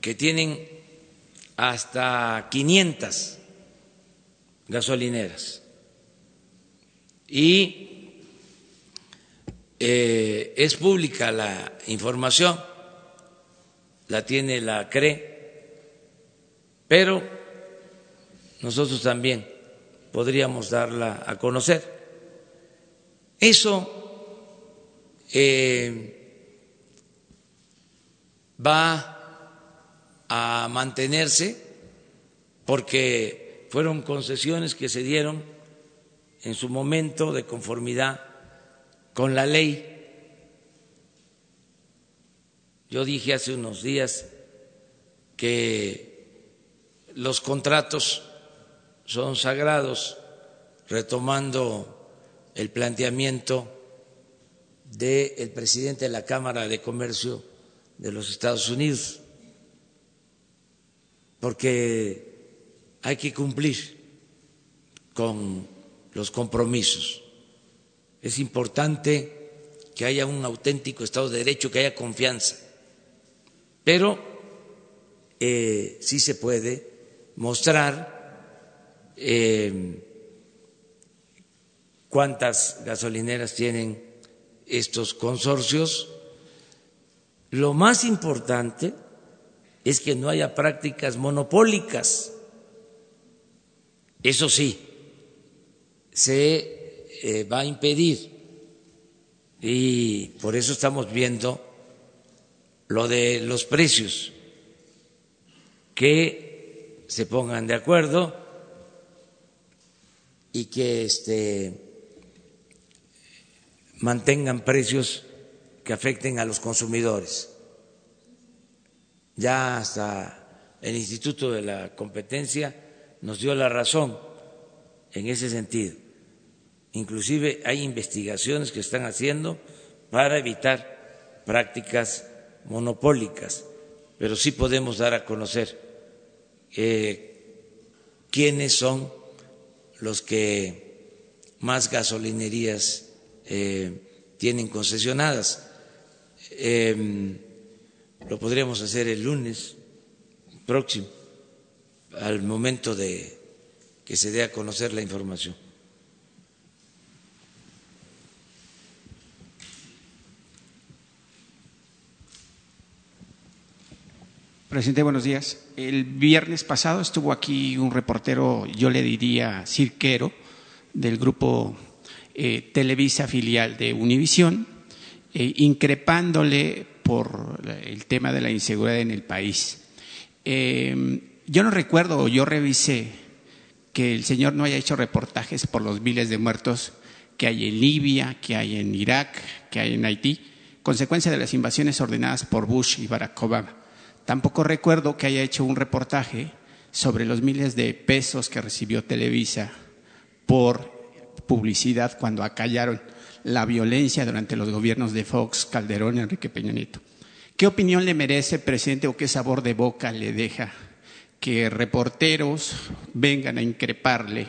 que tienen hasta 500 gasolineras. Y eh, es pública la información, la tiene la CRE, pero nosotros también podríamos darla a conocer. Eso eh, va a mantenerse porque fueron concesiones que se dieron en su momento de conformidad con la ley. Yo dije hace unos días que los contratos son sagrados, retomando el planteamiento del presidente de la Cámara de Comercio de los Estados Unidos porque hay que cumplir con los compromisos. Es importante que haya un auténtico Estado de Derecho, que haya confianza, pero eh, sí se puede mostrar eh, cuántas gasolineras tienen estos consorcios. Lo más importante es que no haya prácticas monopólicas. Eso sí, se eh, va a impedir y por eso estamos viendo lo de los precios, que se pongan de acuerdo y que este, mantengan precios que afecten a los consumidores ya hasta el Instituto de la Competencia nos dio la razón en ese sentido. Inclusive hay investigaciones que están haciendo para evitar prácticas monopólicas, pero sí podemos dar a conocer eh, quiénes son los que más gasolinerías eh, tienen concesionadas. Em, lo podríamos hacer el lunes próximo, al momento de que se dé a conocer la información. Presidente, buenos días. El viernes pasado estuvo aquí un reportero, yo le diría cirquero, del grupo eh, Televisa filial de Univisión, eh, increpándole por el tema de la inseguridad en el país. Em, yo no recuerdo, yo revisé que el señor no haya hecho reportajes por los miles de muertos que hay en Libia, que hay en Irak, que hay en Haití, consecuencia de las invasiones ordenadas por Bush y Barack Obama. Tampoco recuerdo que haya hecho un reportaje sobre los miles de pesos que recibió Televisa por publicidad cuando acallaron la violencia durante los gobiernos de Fox, Calderón y Enrique Peña Nieto. ¿Qué opinión le merece, presidente, o qué sabor de boca le deja que reporteros vengan a increparle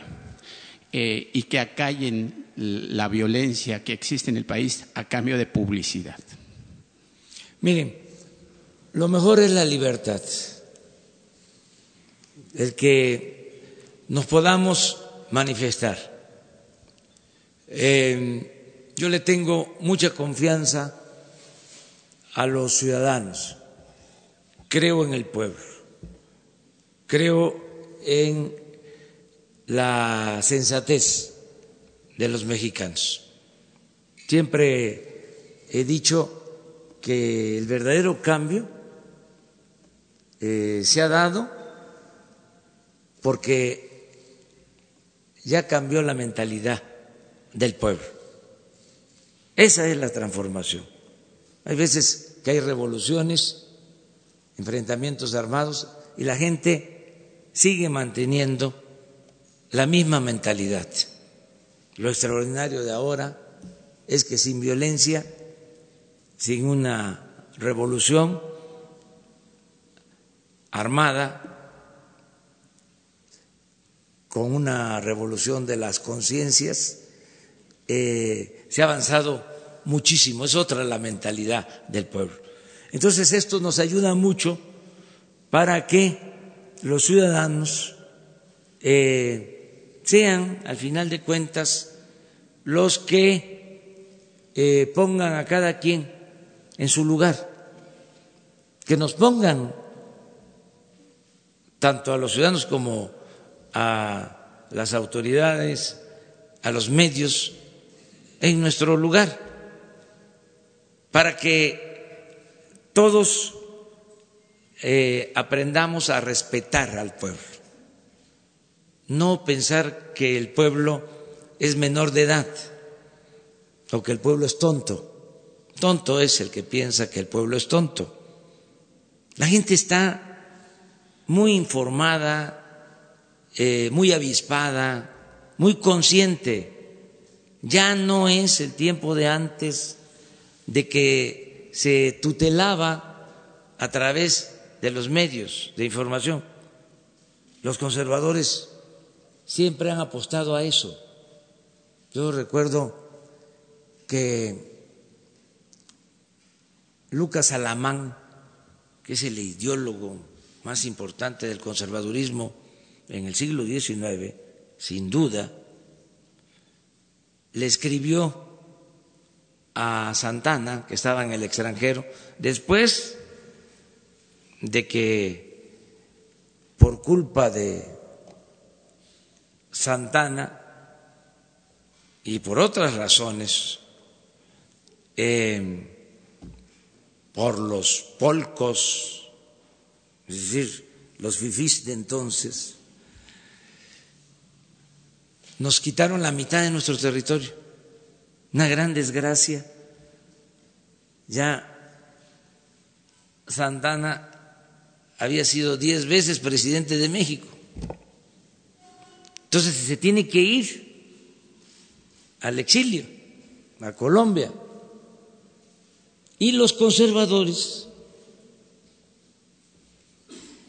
eh, y que acallen la violencia que existe en el país a cambio de publicidad? Miren, lo mejor es la libertad, el que nos podamos manifestar. Eh, yo le tengo mucha confianza a los ciudadanos. Creo en el pueblo. Creo en la sensatez de los mexicanos. Siempre he dicho que el verdadero cambio eh, se ha dado porque ya cambió la mentalidad del pueblo. Esa es la transformación. Hay veces que hay revoluciones, enfrentamientos armados y la gente sigue manteniendo la misma mentalidad. Lo extraordinario de ahora es que sin violencia, sin una revolución armada, con una revolución de las conciencias, eh, se ha avanzado muchísimo, es otra la mentalidad del pueblo. Entonces esto nos ayuda mucho para que los ciudadanos eh, sean, al final de cuentas, los que eh, pongan a cada quien en su lugar, que nos pongan tanto a los ciudadanos como a las autoridades, a los medios, en nuestro lugar, para que todos eh, aprendamos a respetar al pueblo, no pensar que el pueblo es menor de edad o que el pueblo es tonto. Tonto es el que piensa que el pueblo es tonto. La gente está muy informada, eh, muy avispada, muy consciente. Ya no es el tiempo de antes de que se tutelaba a través de los medios de información. Los conservadores siempre han apostado a eso. Yo recuerdo que Lucas Alamán, que es el ideólogo más importante del conservadurismo en el siglo XIX, sin duda, le escribió a Santana, que estaba en el extranjero, después de que por culpa de Santana y por otras razones, eh, por los polcos, es decir, los fifís de entonces, nos quitaron la mitad de nuestro territorio. Una gran desgracia. Ya Santana había sido diez veces presidente de México. Entonces se tiene que ir al exilio, a Colombia. Y los conservadores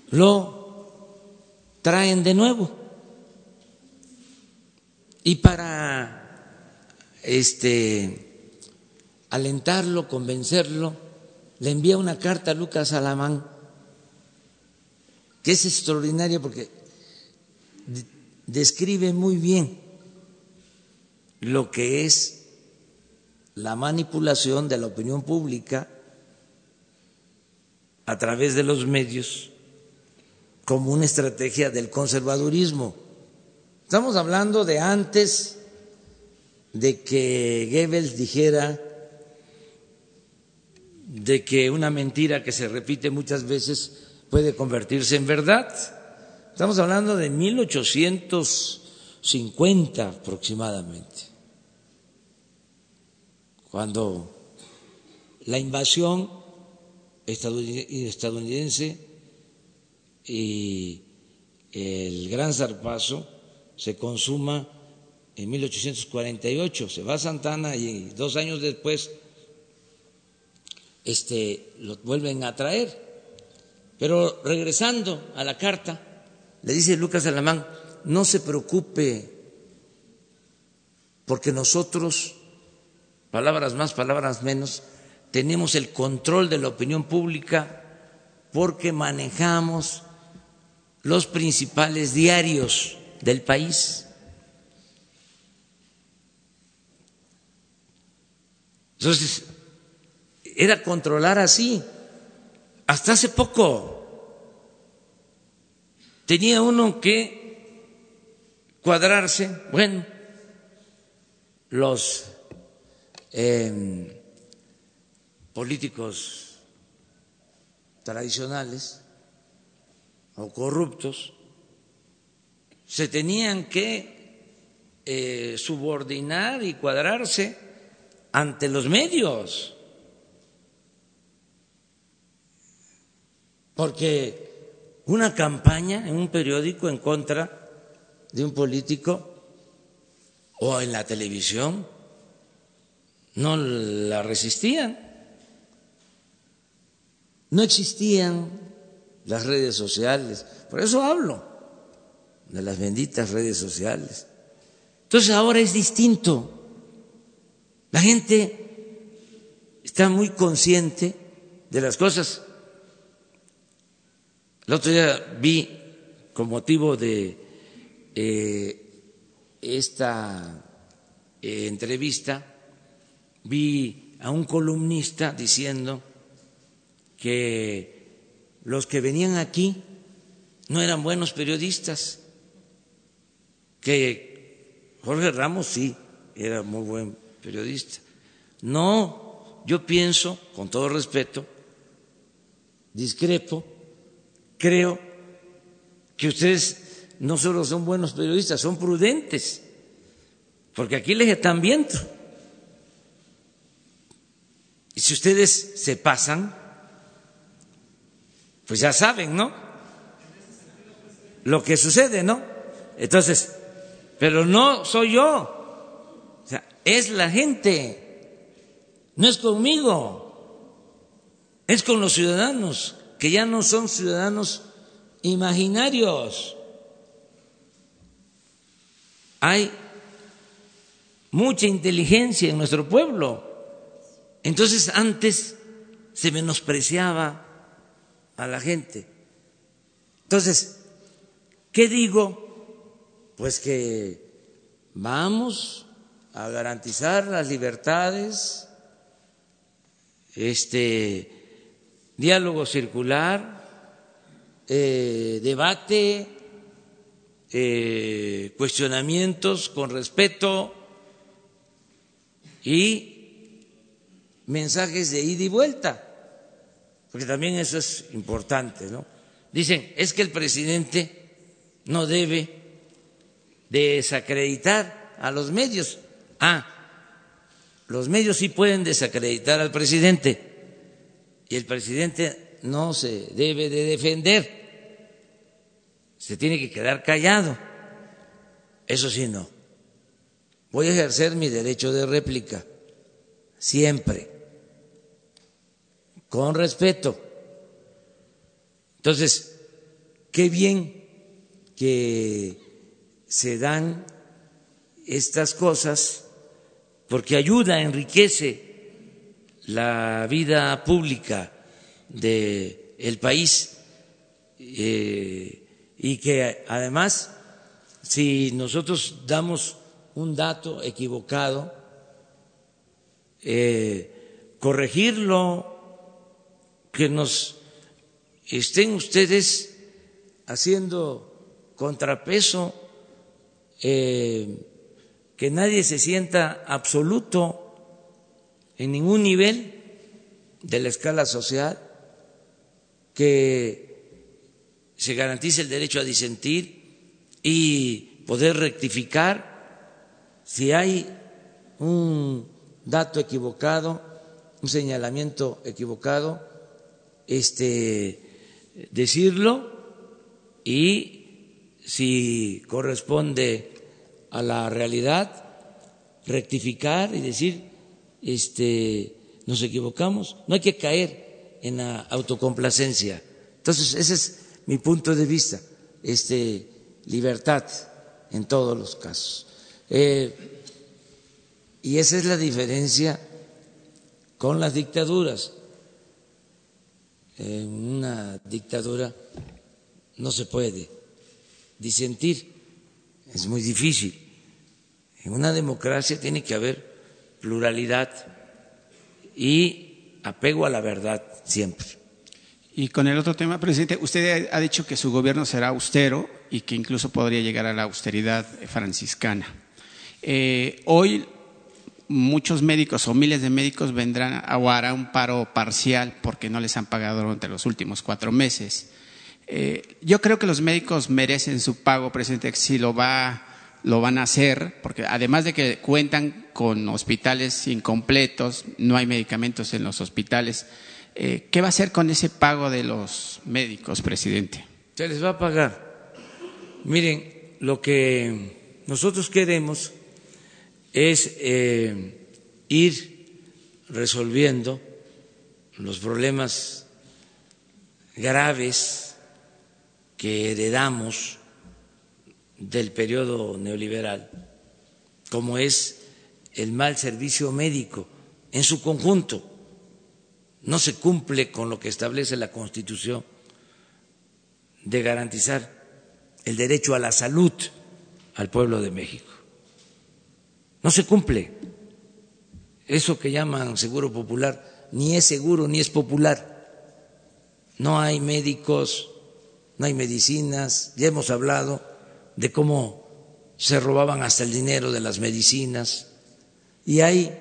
lo traen de nuevo. Y para este alentarlo, convencerlo, le envía una carta a Lucas Alamán que es extraordinaria porque describe muy bien lo que es la manipulación de la opinión pública a través de los medios como una estrategia del conservadurismo. Estamos hablando de antes de que Goebbels dijera de que una mentira que se repite muchas veces puede convertirse en verdad. Estamos hablando de 1850 aproximadamente, cuando la invasión estadounidense y el gran zarpazo se consuma en 1848, se va a Santana y dos años después este, lo vuelven a traer. Pero regresando a la carta, le dice Lucas Alamán, no se preocupe, porque nosotros, palabras más, palabras menos, tenemos el control de la opinión pública porque manejamos los principales diarios del país. Entonces, era controlar así. Hasta hace poco tenía uno que cuadrarse, bueno, los em, políticos tradicionales o corruptos se tenían que eh, subordinar y cuadrarse ante los medios. Porque una campaña en un periódico en contra de un político o en la televisión no la resistían. No existían las redes sociales. Por eso hablo de las benditas redes sociales. Entonces ahora es distinto. La gente está muy consciente de las cosas. El otro día vi con motivo de eh, esta eh, entrevista, vi a un columnista diciendo que los que venían aquí no eran buenos periodistas, que Jorge Ramos sí era muy buen periodista. No, yo pienso, con todo respeto, discrepo, creo que ustedes no solo son buenos periodistas, son prudentes, porque aquí les están viendo. Y si ustedes se pasan, pues ya saben, ¿no? Lo que sucede, ¿no? Entonces, pero no soy yo, es la gente, no es conmigo, es con los ciudadanos, que ya no son ciudadanos imaginarios. Hay mucha inteligencia en nuestro pueblo. Entonces antes se menospreciaba a la gente. Entonces, ¿qué digo? Pues que vamos a garantizar las libertades, este diálogo circular, eh, debate, eh, cuestionamientos con respeto y mensajes de ida y vuelta, porque también eso es importante, ¿no? Dicen, es que el presidente no debe desacreditar a los medios. Ah, los medios sí pueden desacreditar al presidente y el presidente no se debe de defender, se tiene que quedar callado. Eso sí, no. Voy a ejercer mi derecho de réplica, siempre, con respeto. Entonces, qué bien que se dan estas cosas porque ayuda, enriquece la vida pública del país eh, y que además, si nosotros damos un dato equivocado, eh, corregirlo, que nos estén ustedes haciendo contrapeso, eh, que nadie se sienta absoluto en ningún nivel de la escala social, que se garantice el derecho a disentir y poder rectificar si hay un dato equivocado, un señalamiento equivocado, este, decirlo y si corresponde a la realidad, rectificar y decir, este, nos equivocamos. No hay que caer en la autocomplacencia. Entonces, ese es mi punto de vista, este, libertad en todos los casos. Eh, y esa es la diferencia con las dictaduras. En una dictadura no se puede disentir, es muy difícil. En una democracia tiene que haber pluralidad y apego a la verdad siempre. Y con el otro tema, presidente, usted ha dicho que su gobierno será austero y que incluso podría llegar a la austeridad franciscana. Eh, hoy muchos médicos o miles de médicos vendrán o harán un paro parcial porque no les han pagado durante los últimos cuatro meses. Eh, yo creo que los médicos merecen su pago, presidente, si lo va lo van a hacer, porque además de que cuentan con hospitales incompletos, no hay medicamentos en los hospitales, eh, ¿qué va a hacer con ese pago de los médicos, presidente? Se les va a pagar. Miren, lo que nosotros queremos es eh, ir resolviendo los problemas graves que heredamos del periodo neoliberal, como es el mal servicio médico en su conjunto. No se cumple con lo que establece la Constitución de garantizar el derecho a la salud al pueblo de México. No se cumple. Eso que llaman seguro popular ni es seguro ni es popular. No hay médicos, no hay medicinas. Ya hemos hablado de cómo se robaban hasta el dinero de las medicinas. Y hay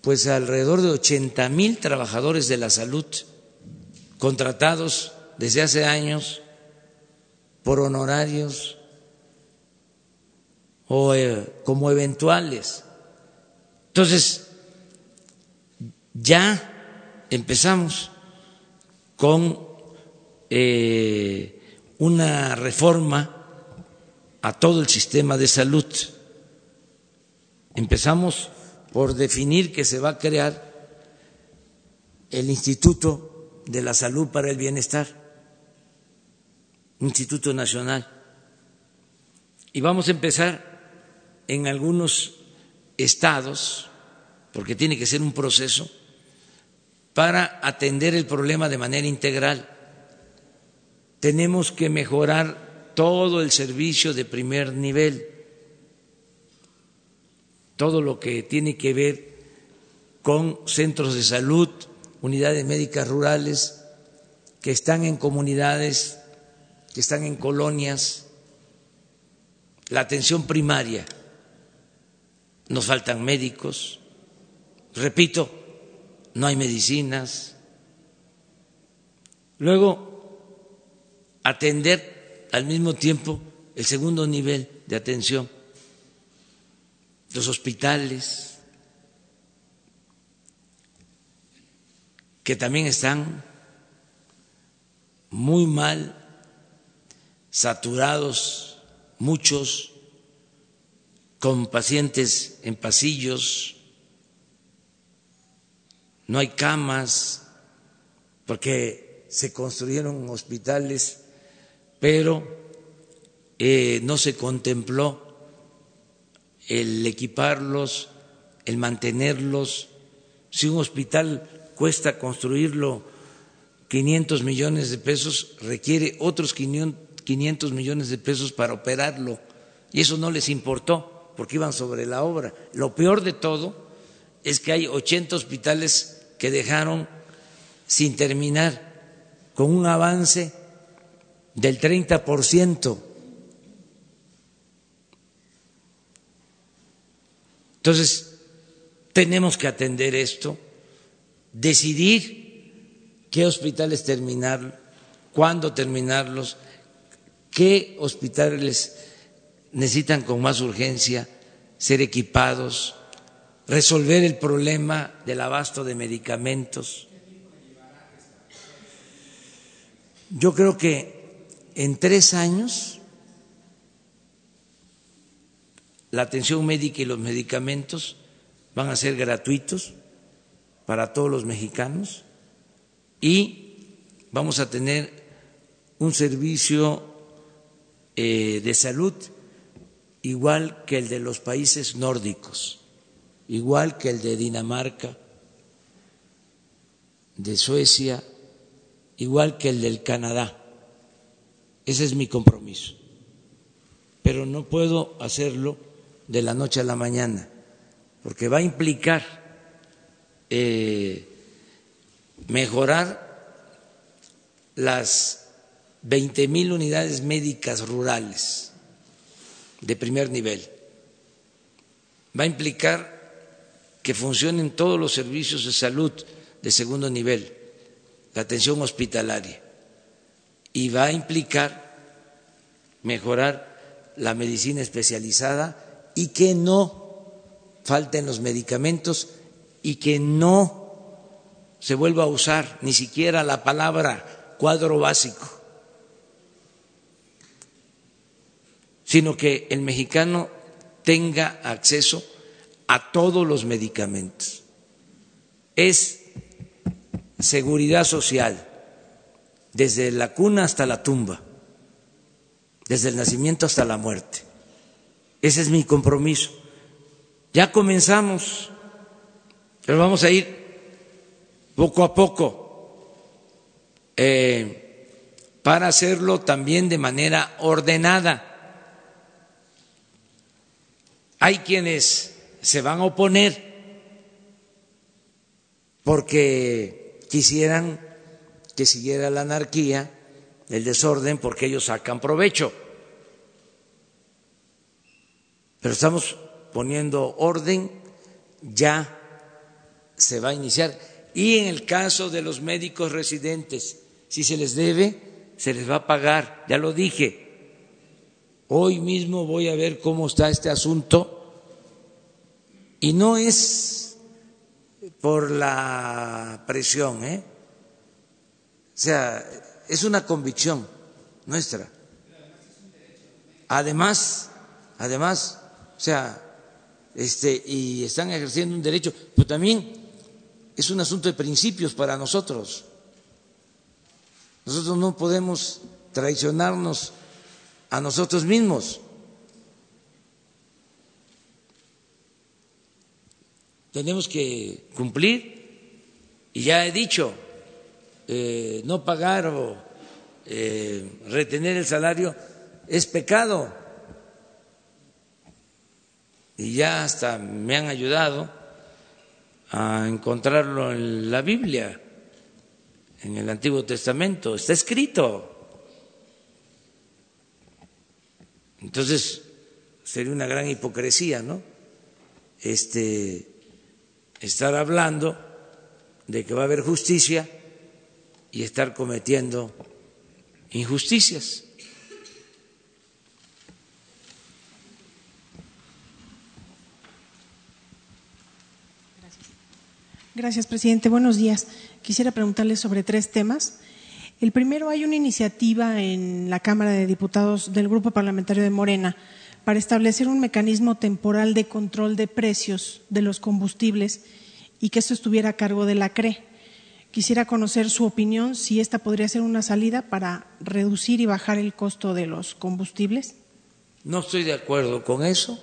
pues alrededor de 80 mil trabajadores de la salud contratados desde hace años por honorarios o eh, como eventuales. Entonces, ya empezamos con eh, una reforma a todo el sistema de salud. Empezamos por definir que se va a crear el Instituto de la Salud para el Bienestar, Instituto Nacional. Y vamos a empezar en algunos estados, porque tiene que ser un proceso, para atender el problema de manera integral. Tenemos que mejorar todo el servicio de primer nivel todo lo que tiene que ver con centros de salud, unidades médicas rurales que están en comunidades, que están en colonias, la atención primaria. Nos faltan médicos, repito, no hay medicinas. Luego, atender al mismo tiempo el segundo nivel de atención. Los hospitales, que también están muy mal saturados, muchos con pacientes en pasillos, no hay camas, porque se construyeron hospitales, pero eh, no se contempló el equiparlos, el mantenerlos. Si un hospital cuesta construirlo 500 millones de pesos, requiere otros 500 millones de pesos para operarlo. Y eso no les importó porque iban sobre la obra. Lo peor de todo es que hay 80 hospitales que dejaron sin terminar, con un avance del 30 por ciento Entonces, tenemos que atender esto, decidir qué hospitales terminar, cuándo terminarlos, qué hospitales necesitan con más urgencia ser equipados, resolver el problema del abasto de medicamentos. Yo creo que en tres años la atención médica y los medicamentos van a ser gratuitos para todos los mexicanos y vamos a tener un servicio eh, de salud igual que el de los países nórdicos, igual que el de Dinamarca, de Suecia, igual que el del Canadá. Ese es mi compromiso. Pero no puedo hacerlo de la noche a la mañana, porque va a implicar eh, mejorar las 20 mil unidades médicas rurales de primer nivel. Va a implicar que funcionen todos los servicios de salud de segundo nivel, la atención hospitalaria, y va a implicar mejorar la medicina especializada y que no falten los medicamentos y que no se vuelva a usar ni siquiera la palabra cuadro básico, sino que el mexicano tenga acceso a todos los medicamentos. Es seguridad social, desde la cuna hasta la tumba, desde el nacimiento hasta la muerte. Ese es mi compromiso. Ya comenzamos, pero vamos a ir poco a poco eh, para hacerlo también de manera ordenada. Hay quienes se van a oponer porque quisieran que siguiera la anarquía, el desorden, porque ellos sacan provecho. Pero estamos poniendo orden, ya se va a iniciar. Y en el caso de los médicos residentes, si se les debe, se les va a pagar, ya lo dije. Hoy mismo voy a ver cómo está este asunto y no es por la presión, ¿eh? O sea, es una convicción nuestra. Además, además, o sea, este, y están ejerciendo un derecho, pero también es un asunto de principios para nosotros. Nosotros no podemos traicionarnos a nosotros mismos. Tenemos que cumplir y ya he dicho, eh, no pagar o eh, retener el salario es pecado. Y ya hasta me han ayudado a encontrarlo en la Biblia, en el Antiguo Testamento, está escrito. Entonces, sería una gran hipocresía, ¿no? Este, estar hablando de que va a haber justicia y estar cometiendo injusticias. Gracias, presidente. Buenos días. Quisiera preguntarle sobre tres temas. El primero, hay una iniciativa en la Cámara de Diputados del Grupo Parlamentario de Morena para establecer un mecanismo temporal de control de precios de los combustibles y que esto estuviera a cargo de la CRE. Quisiera conocer su opinión si esta podría ser una salida para reducir y bajar el costo de los combustibles. No estoy de acuerdo con eso.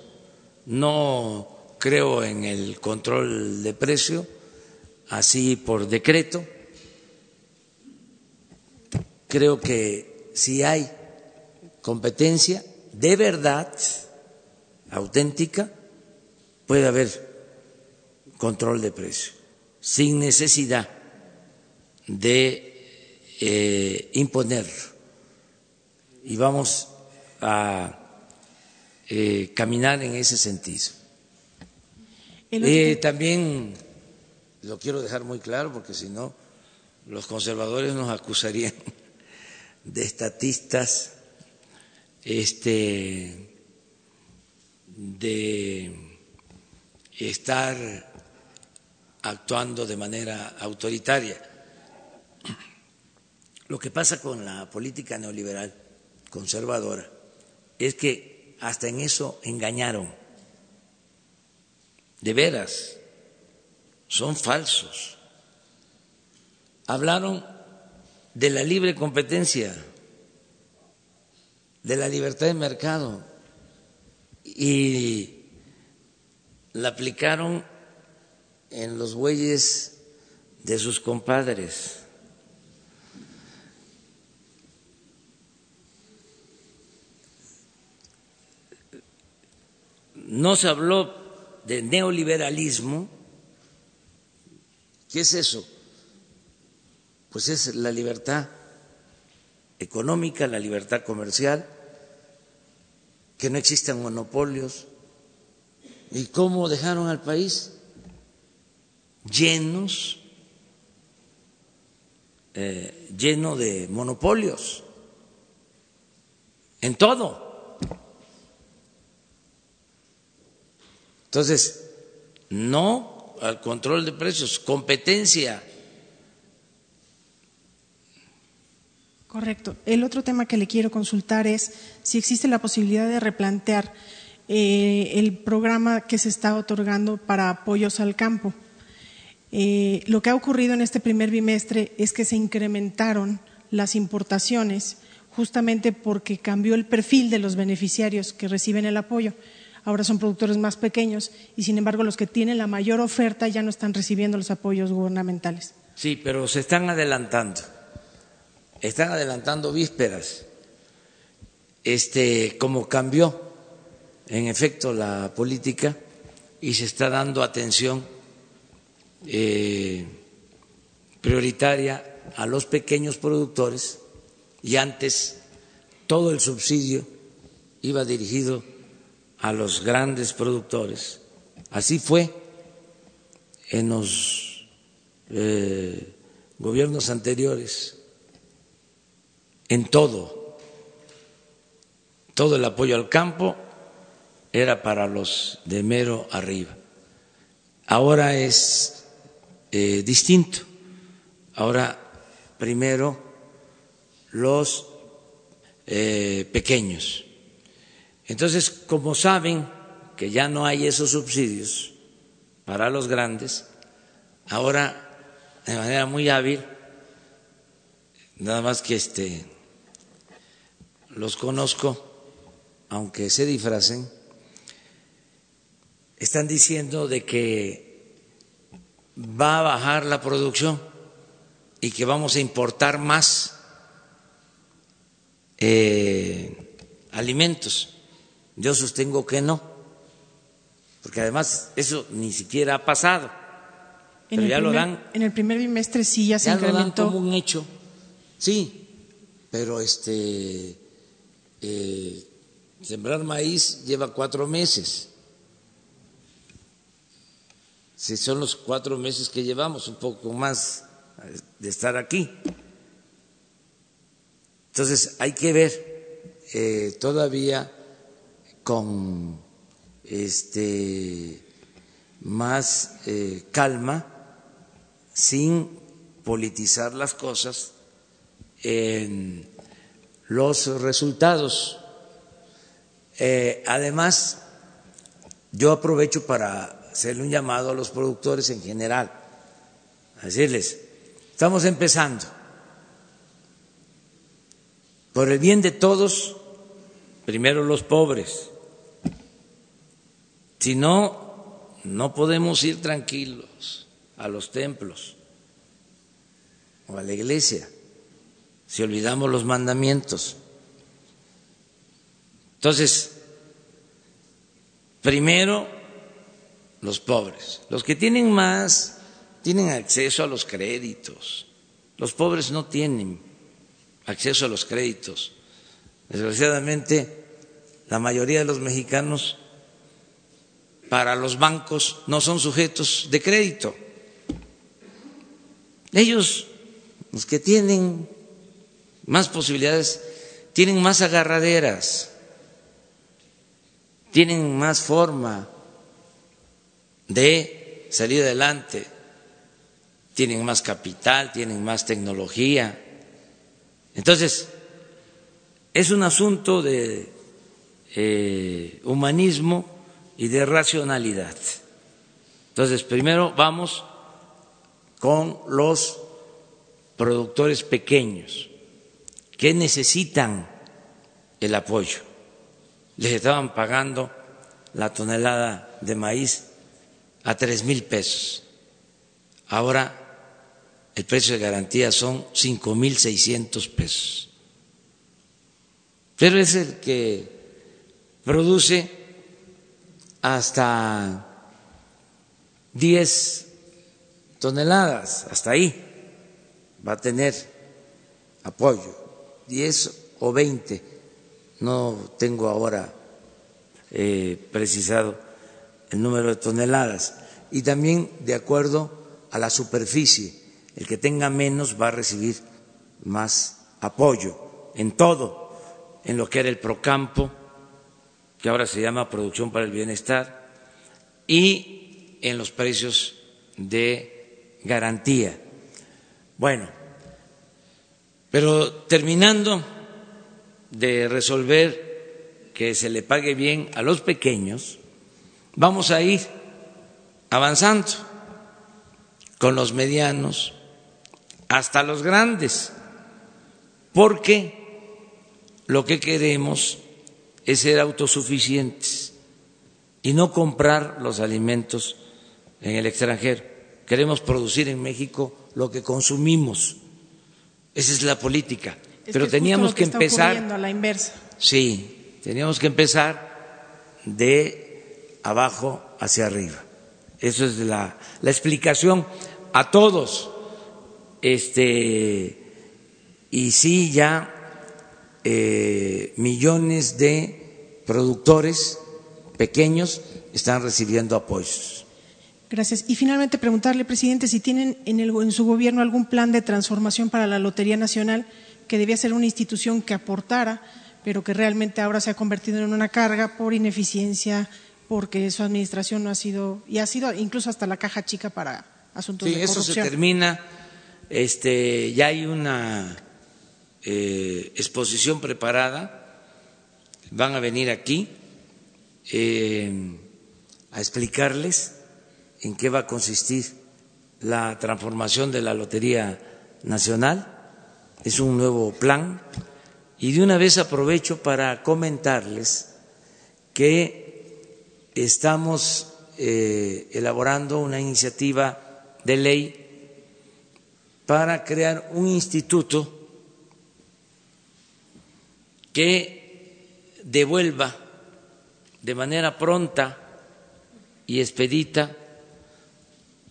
No creo en el control de precio así por decreto. Creo que si hay competencia de verdad, auténtica, puede haber control de precio, sin necesidad de eh, imponer y vamos a eh, caminar en ese sentido. Eh, también lo quiero dejar muy claro porque si no los conservadores nos acusarían de estatistas, este, de estar actuando de manera autoritaria. Lo que pasa con la política neoliberal conservadora es que hasta en eso engañaron. De veras, son falsos. Hablaron de la libre competencia, de la libertad de mercado y la aplicaron en los bueyes de sus compadres. No se habló de neoliberalismo. ¿Qué es eso? Pues es la libertad económica, la libertad comercial, que no existan monopolios. ¿Y cómo dejaron al país? Llenos, eh, lleno de monopolios, en todo. Entonces, no al control de precios, competencia. Correcto. El otro tema que le quiero consultar es si existe la posibilidad de replantear eh, el programa que se está otorgando para apoyos al campo. Eh, lo que ha ocurrido en este primer bimestre es que se incrementaron las importaciones justamente porque cambió el perfil de los beneficiarios que reciben el apoyo ahora son productores más pequeños y sin embargo los que tienen la mayor oferta ya no están recibiendo los apoyos gubernamentales. Sí, pero se están adelantando están adelantando vísperas. Este, como cambió en efecto la política y se está dando atención eh, prioritaria a los pequeños productores y antes todo el subsidio iba dirigido a los grandes productores. Así fue en los eh, gobiernos anteriores, en todo. Todo el apoyo al campo era para los de mero arriba. Ahora es eh, distinto. Ahora, primero, los eh, pequeños. Entonces, como saben que ya no hay esos subsidios para los grandes, ahora de manera muy hábil, nada más que este los conozco, aunque se disfracen, están diciendo de que va a bajar la producción y que vamos a importar más eh, alimentos. Yo sostengo que no, porque además eso ni siquiera ha pasado. En Pero el ya lo dan, En el primer bimestre sí ya se ya lo dan incrementó. como un hecho. Sí, pero este eh, sembrar maíz lleva cuatro meses. Si son los cuatro meses que llevamos, un poco más de estar aquí. Entonces hay que ver eh, todavía con este más eh, calma, sin politizar las cosas, en los resultados. Eh, además, yo aprovecho para hacerle un llamado a los productores en general, a decirles, estamos empezando. Por el bien de todos, primero los pobres. Si no, no podemos ir tranquilos a los templos o a la iglesia si olvidamos los mandamientos. Entonces, primero los pobres. Los que tienen más tienen acceso a los créditos. Los pobres no tienen acceso a los créditos. Desgraciadamente, la mayoría de los mexicanos para los bancos no son sujetos de crédito. Ellos, los que tienen más posibilidades, tienen más agarraderas, tienen más forma de salir adelante, tienen más capital, tienen más tecnología. Entonces, es un asunto de eh, humanismo y de racionalidad. Entonces, primero vamos con los productores pequeños que necesitan el apoyo. Les estaban pagando la tonelada de maíz a tres mil pesos. Ahora el precio de garantía son cinco mil seiscientos pesos. Pero es el que produce hasta 10 toneladas, hasta ahí va a tener apoyo, 10 o 20, no tengo ahora eh, precisado el número de toneladas, y también de acuerdo a la superficie, el que tenga menos va a recibir más apoyo en todo, en lo que era el procampo, que ahora se llama producción para el bienestar, y en los precios de garantía. Bueno, pero terminando de resolver que se le pague bien a los pequeños, vamos a ir avanzando con los medianos hasta los grandes, porque lo que queremos es ser autosuficientes y no comprar los alimentos en el extranjero. Queremos producir en México lo que consumimos. Esa es la política. Es Pero que teníamos que está empezar. a la inversa. Sí, teníamos que empezar de abajo hacia arriba. Eso es la, la explicación a todos. Este, y sí, ya eh, millones de productores pequeños están recibiendo apoyos. Gracias. Y finalmente preguntarle, presidente, si tienen en, el, en su gobierno algún plan de transformación para la Lotería Nacional, que debía ser una institución que aportara, pero que realmente ahora se ha convertido en una carga por ineficiencia, porque su administración no ha sido, y ha sido incluso hasta la caja chica para asuntos Sí, de eso se corrupción. termina. Este, ya hay una eh, exposición preparada. Van a venir aquí eh, a explicarles en qué va a consistir la transformación de la Lotería Nacional. Es un nuevo plan. Y de una vez aprovecho para comentarles que estamos eh, elaborando una iniciativa de ley para crear un instituto que devuelva de manera pronta y expedita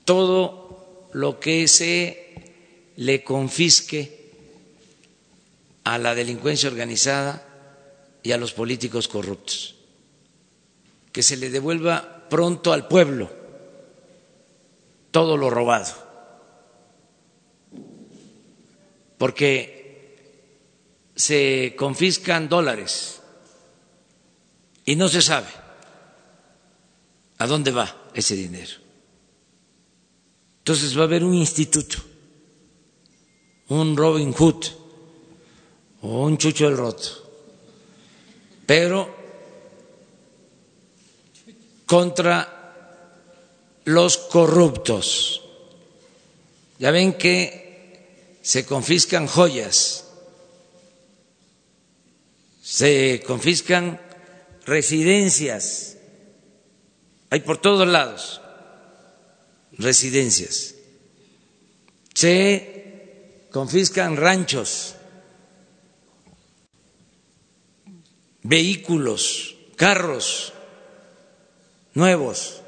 todo lo que se le confisque a la delincuencia organizada y a los políticos corruptos, que se le devuelva pronto al pueblo todo lo robado, porque se confiscan dólares y no se sabe a dónde va ese dinero. Entonces va a haber un instituto, un Robin Hood o un Chucho el Roto, pero contra los corruptos. Ya ven que se confiscan joyas, se confiscan residencias, hay por todos lados residencias, se confiscan ranchos, vehículos, carros nuevos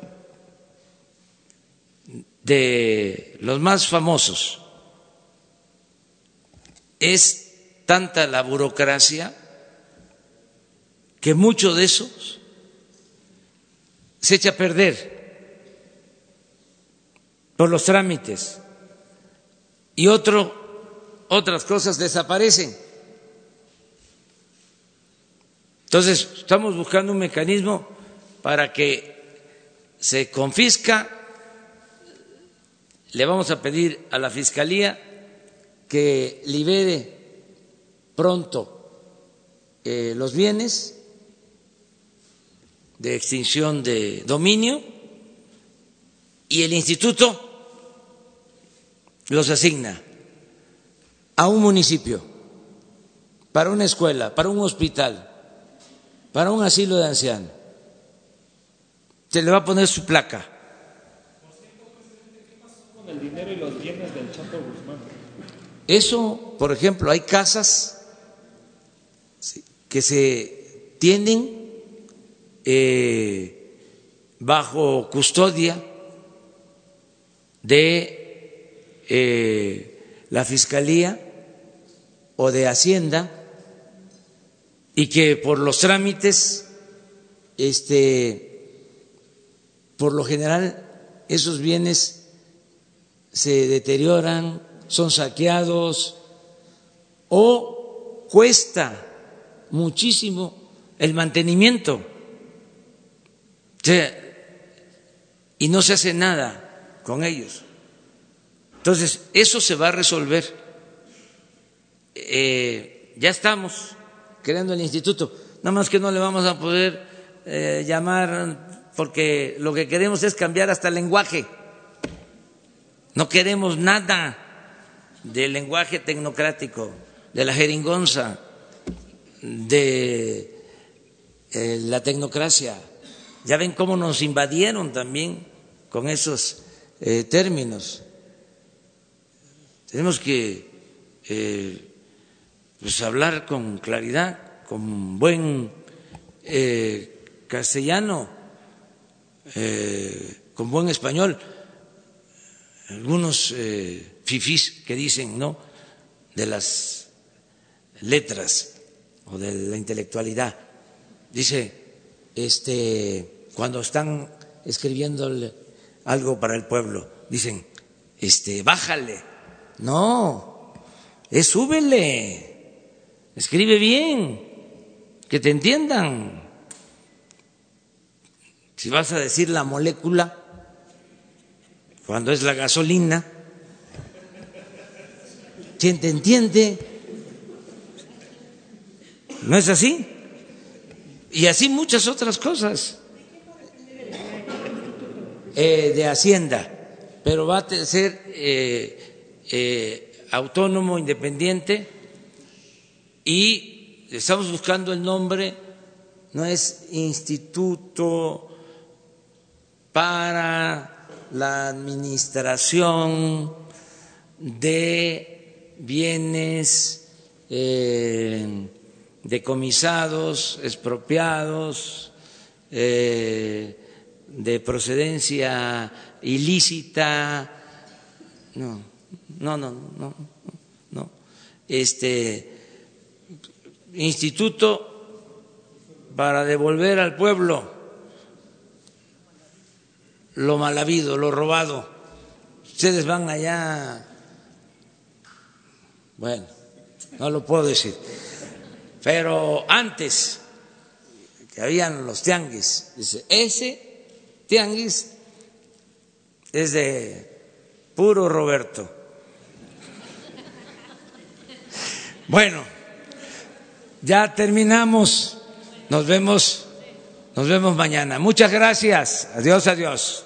de los más famosos. Es tanta la burocracia que mucho de eso se echa a perder por los trámites. Y otro, otras cosas desaparecen. Entonces, estamos buscando un mecanismo para que se confisca, le vamos a pedir a la Fiscalía que libere pronto eh, los bienes de extinción de dominio y el instituto los asigna a un municipio, para una escuela, para un hospital, para un asilo de ancianos. Se le va a poner su placa. el dinero y los bienes del Chapo Guzmán. Eso, por ejemplo, hay casas que se tienen eh, bajo custodia de eh, la Fiscalía o de Hacienda y que por los trámites, este, por lo general, esos bienes se deterioran, son saqueados o cuesta muchísimo el mantenimiento. Sea, y no se hace nada con ellos. Entonces, eso se va a resolver. Eh, ya estamos creando el instituto, nada más que no le vamos a poder eh, llamar porque lo que queremos es cambiar hasta el lenguaje. No queremos nada del lenguaje tecnocrático, de la jeringonza, de eh, la tecnocracia. Ya ven cómo nos invadieron también con esos eh, términos. Tenemos que eh, pues hablar con claridad, con buen eh, castellano, con buen español. Algunos fifís que dicen, ¿no? De las letras o de la intelectualidad. Dice, este, cuando están escribiéndole algo para el pueblo, dicen, este, bájale. No, es súbele, escribe bien, que te entiendan. Si vas a decir la molécula, cuando es la gasolina, ¿quién te entiende? ¿No es así? Y así muchas otras cosas eh, de Hacienda, pero va a ser eh, eh, autónomo, independiente, y estamos buscando el nombre, no es Instituto para la Administración de Bienes decomisados, expropiados, eh, de procedencia ilícita, no, no, no, no, no, este instituto para devolver al pueblo lo mal habido, lo robado. Ustedes van allá, bueno, no lo puedo decir, pero antes que habían los tianguis, ese tianguis es de puro Roberto. Bueno, ya terminamos. Nos vemos, nos vemos mañana. Muchas gracias. Adiós, adiós.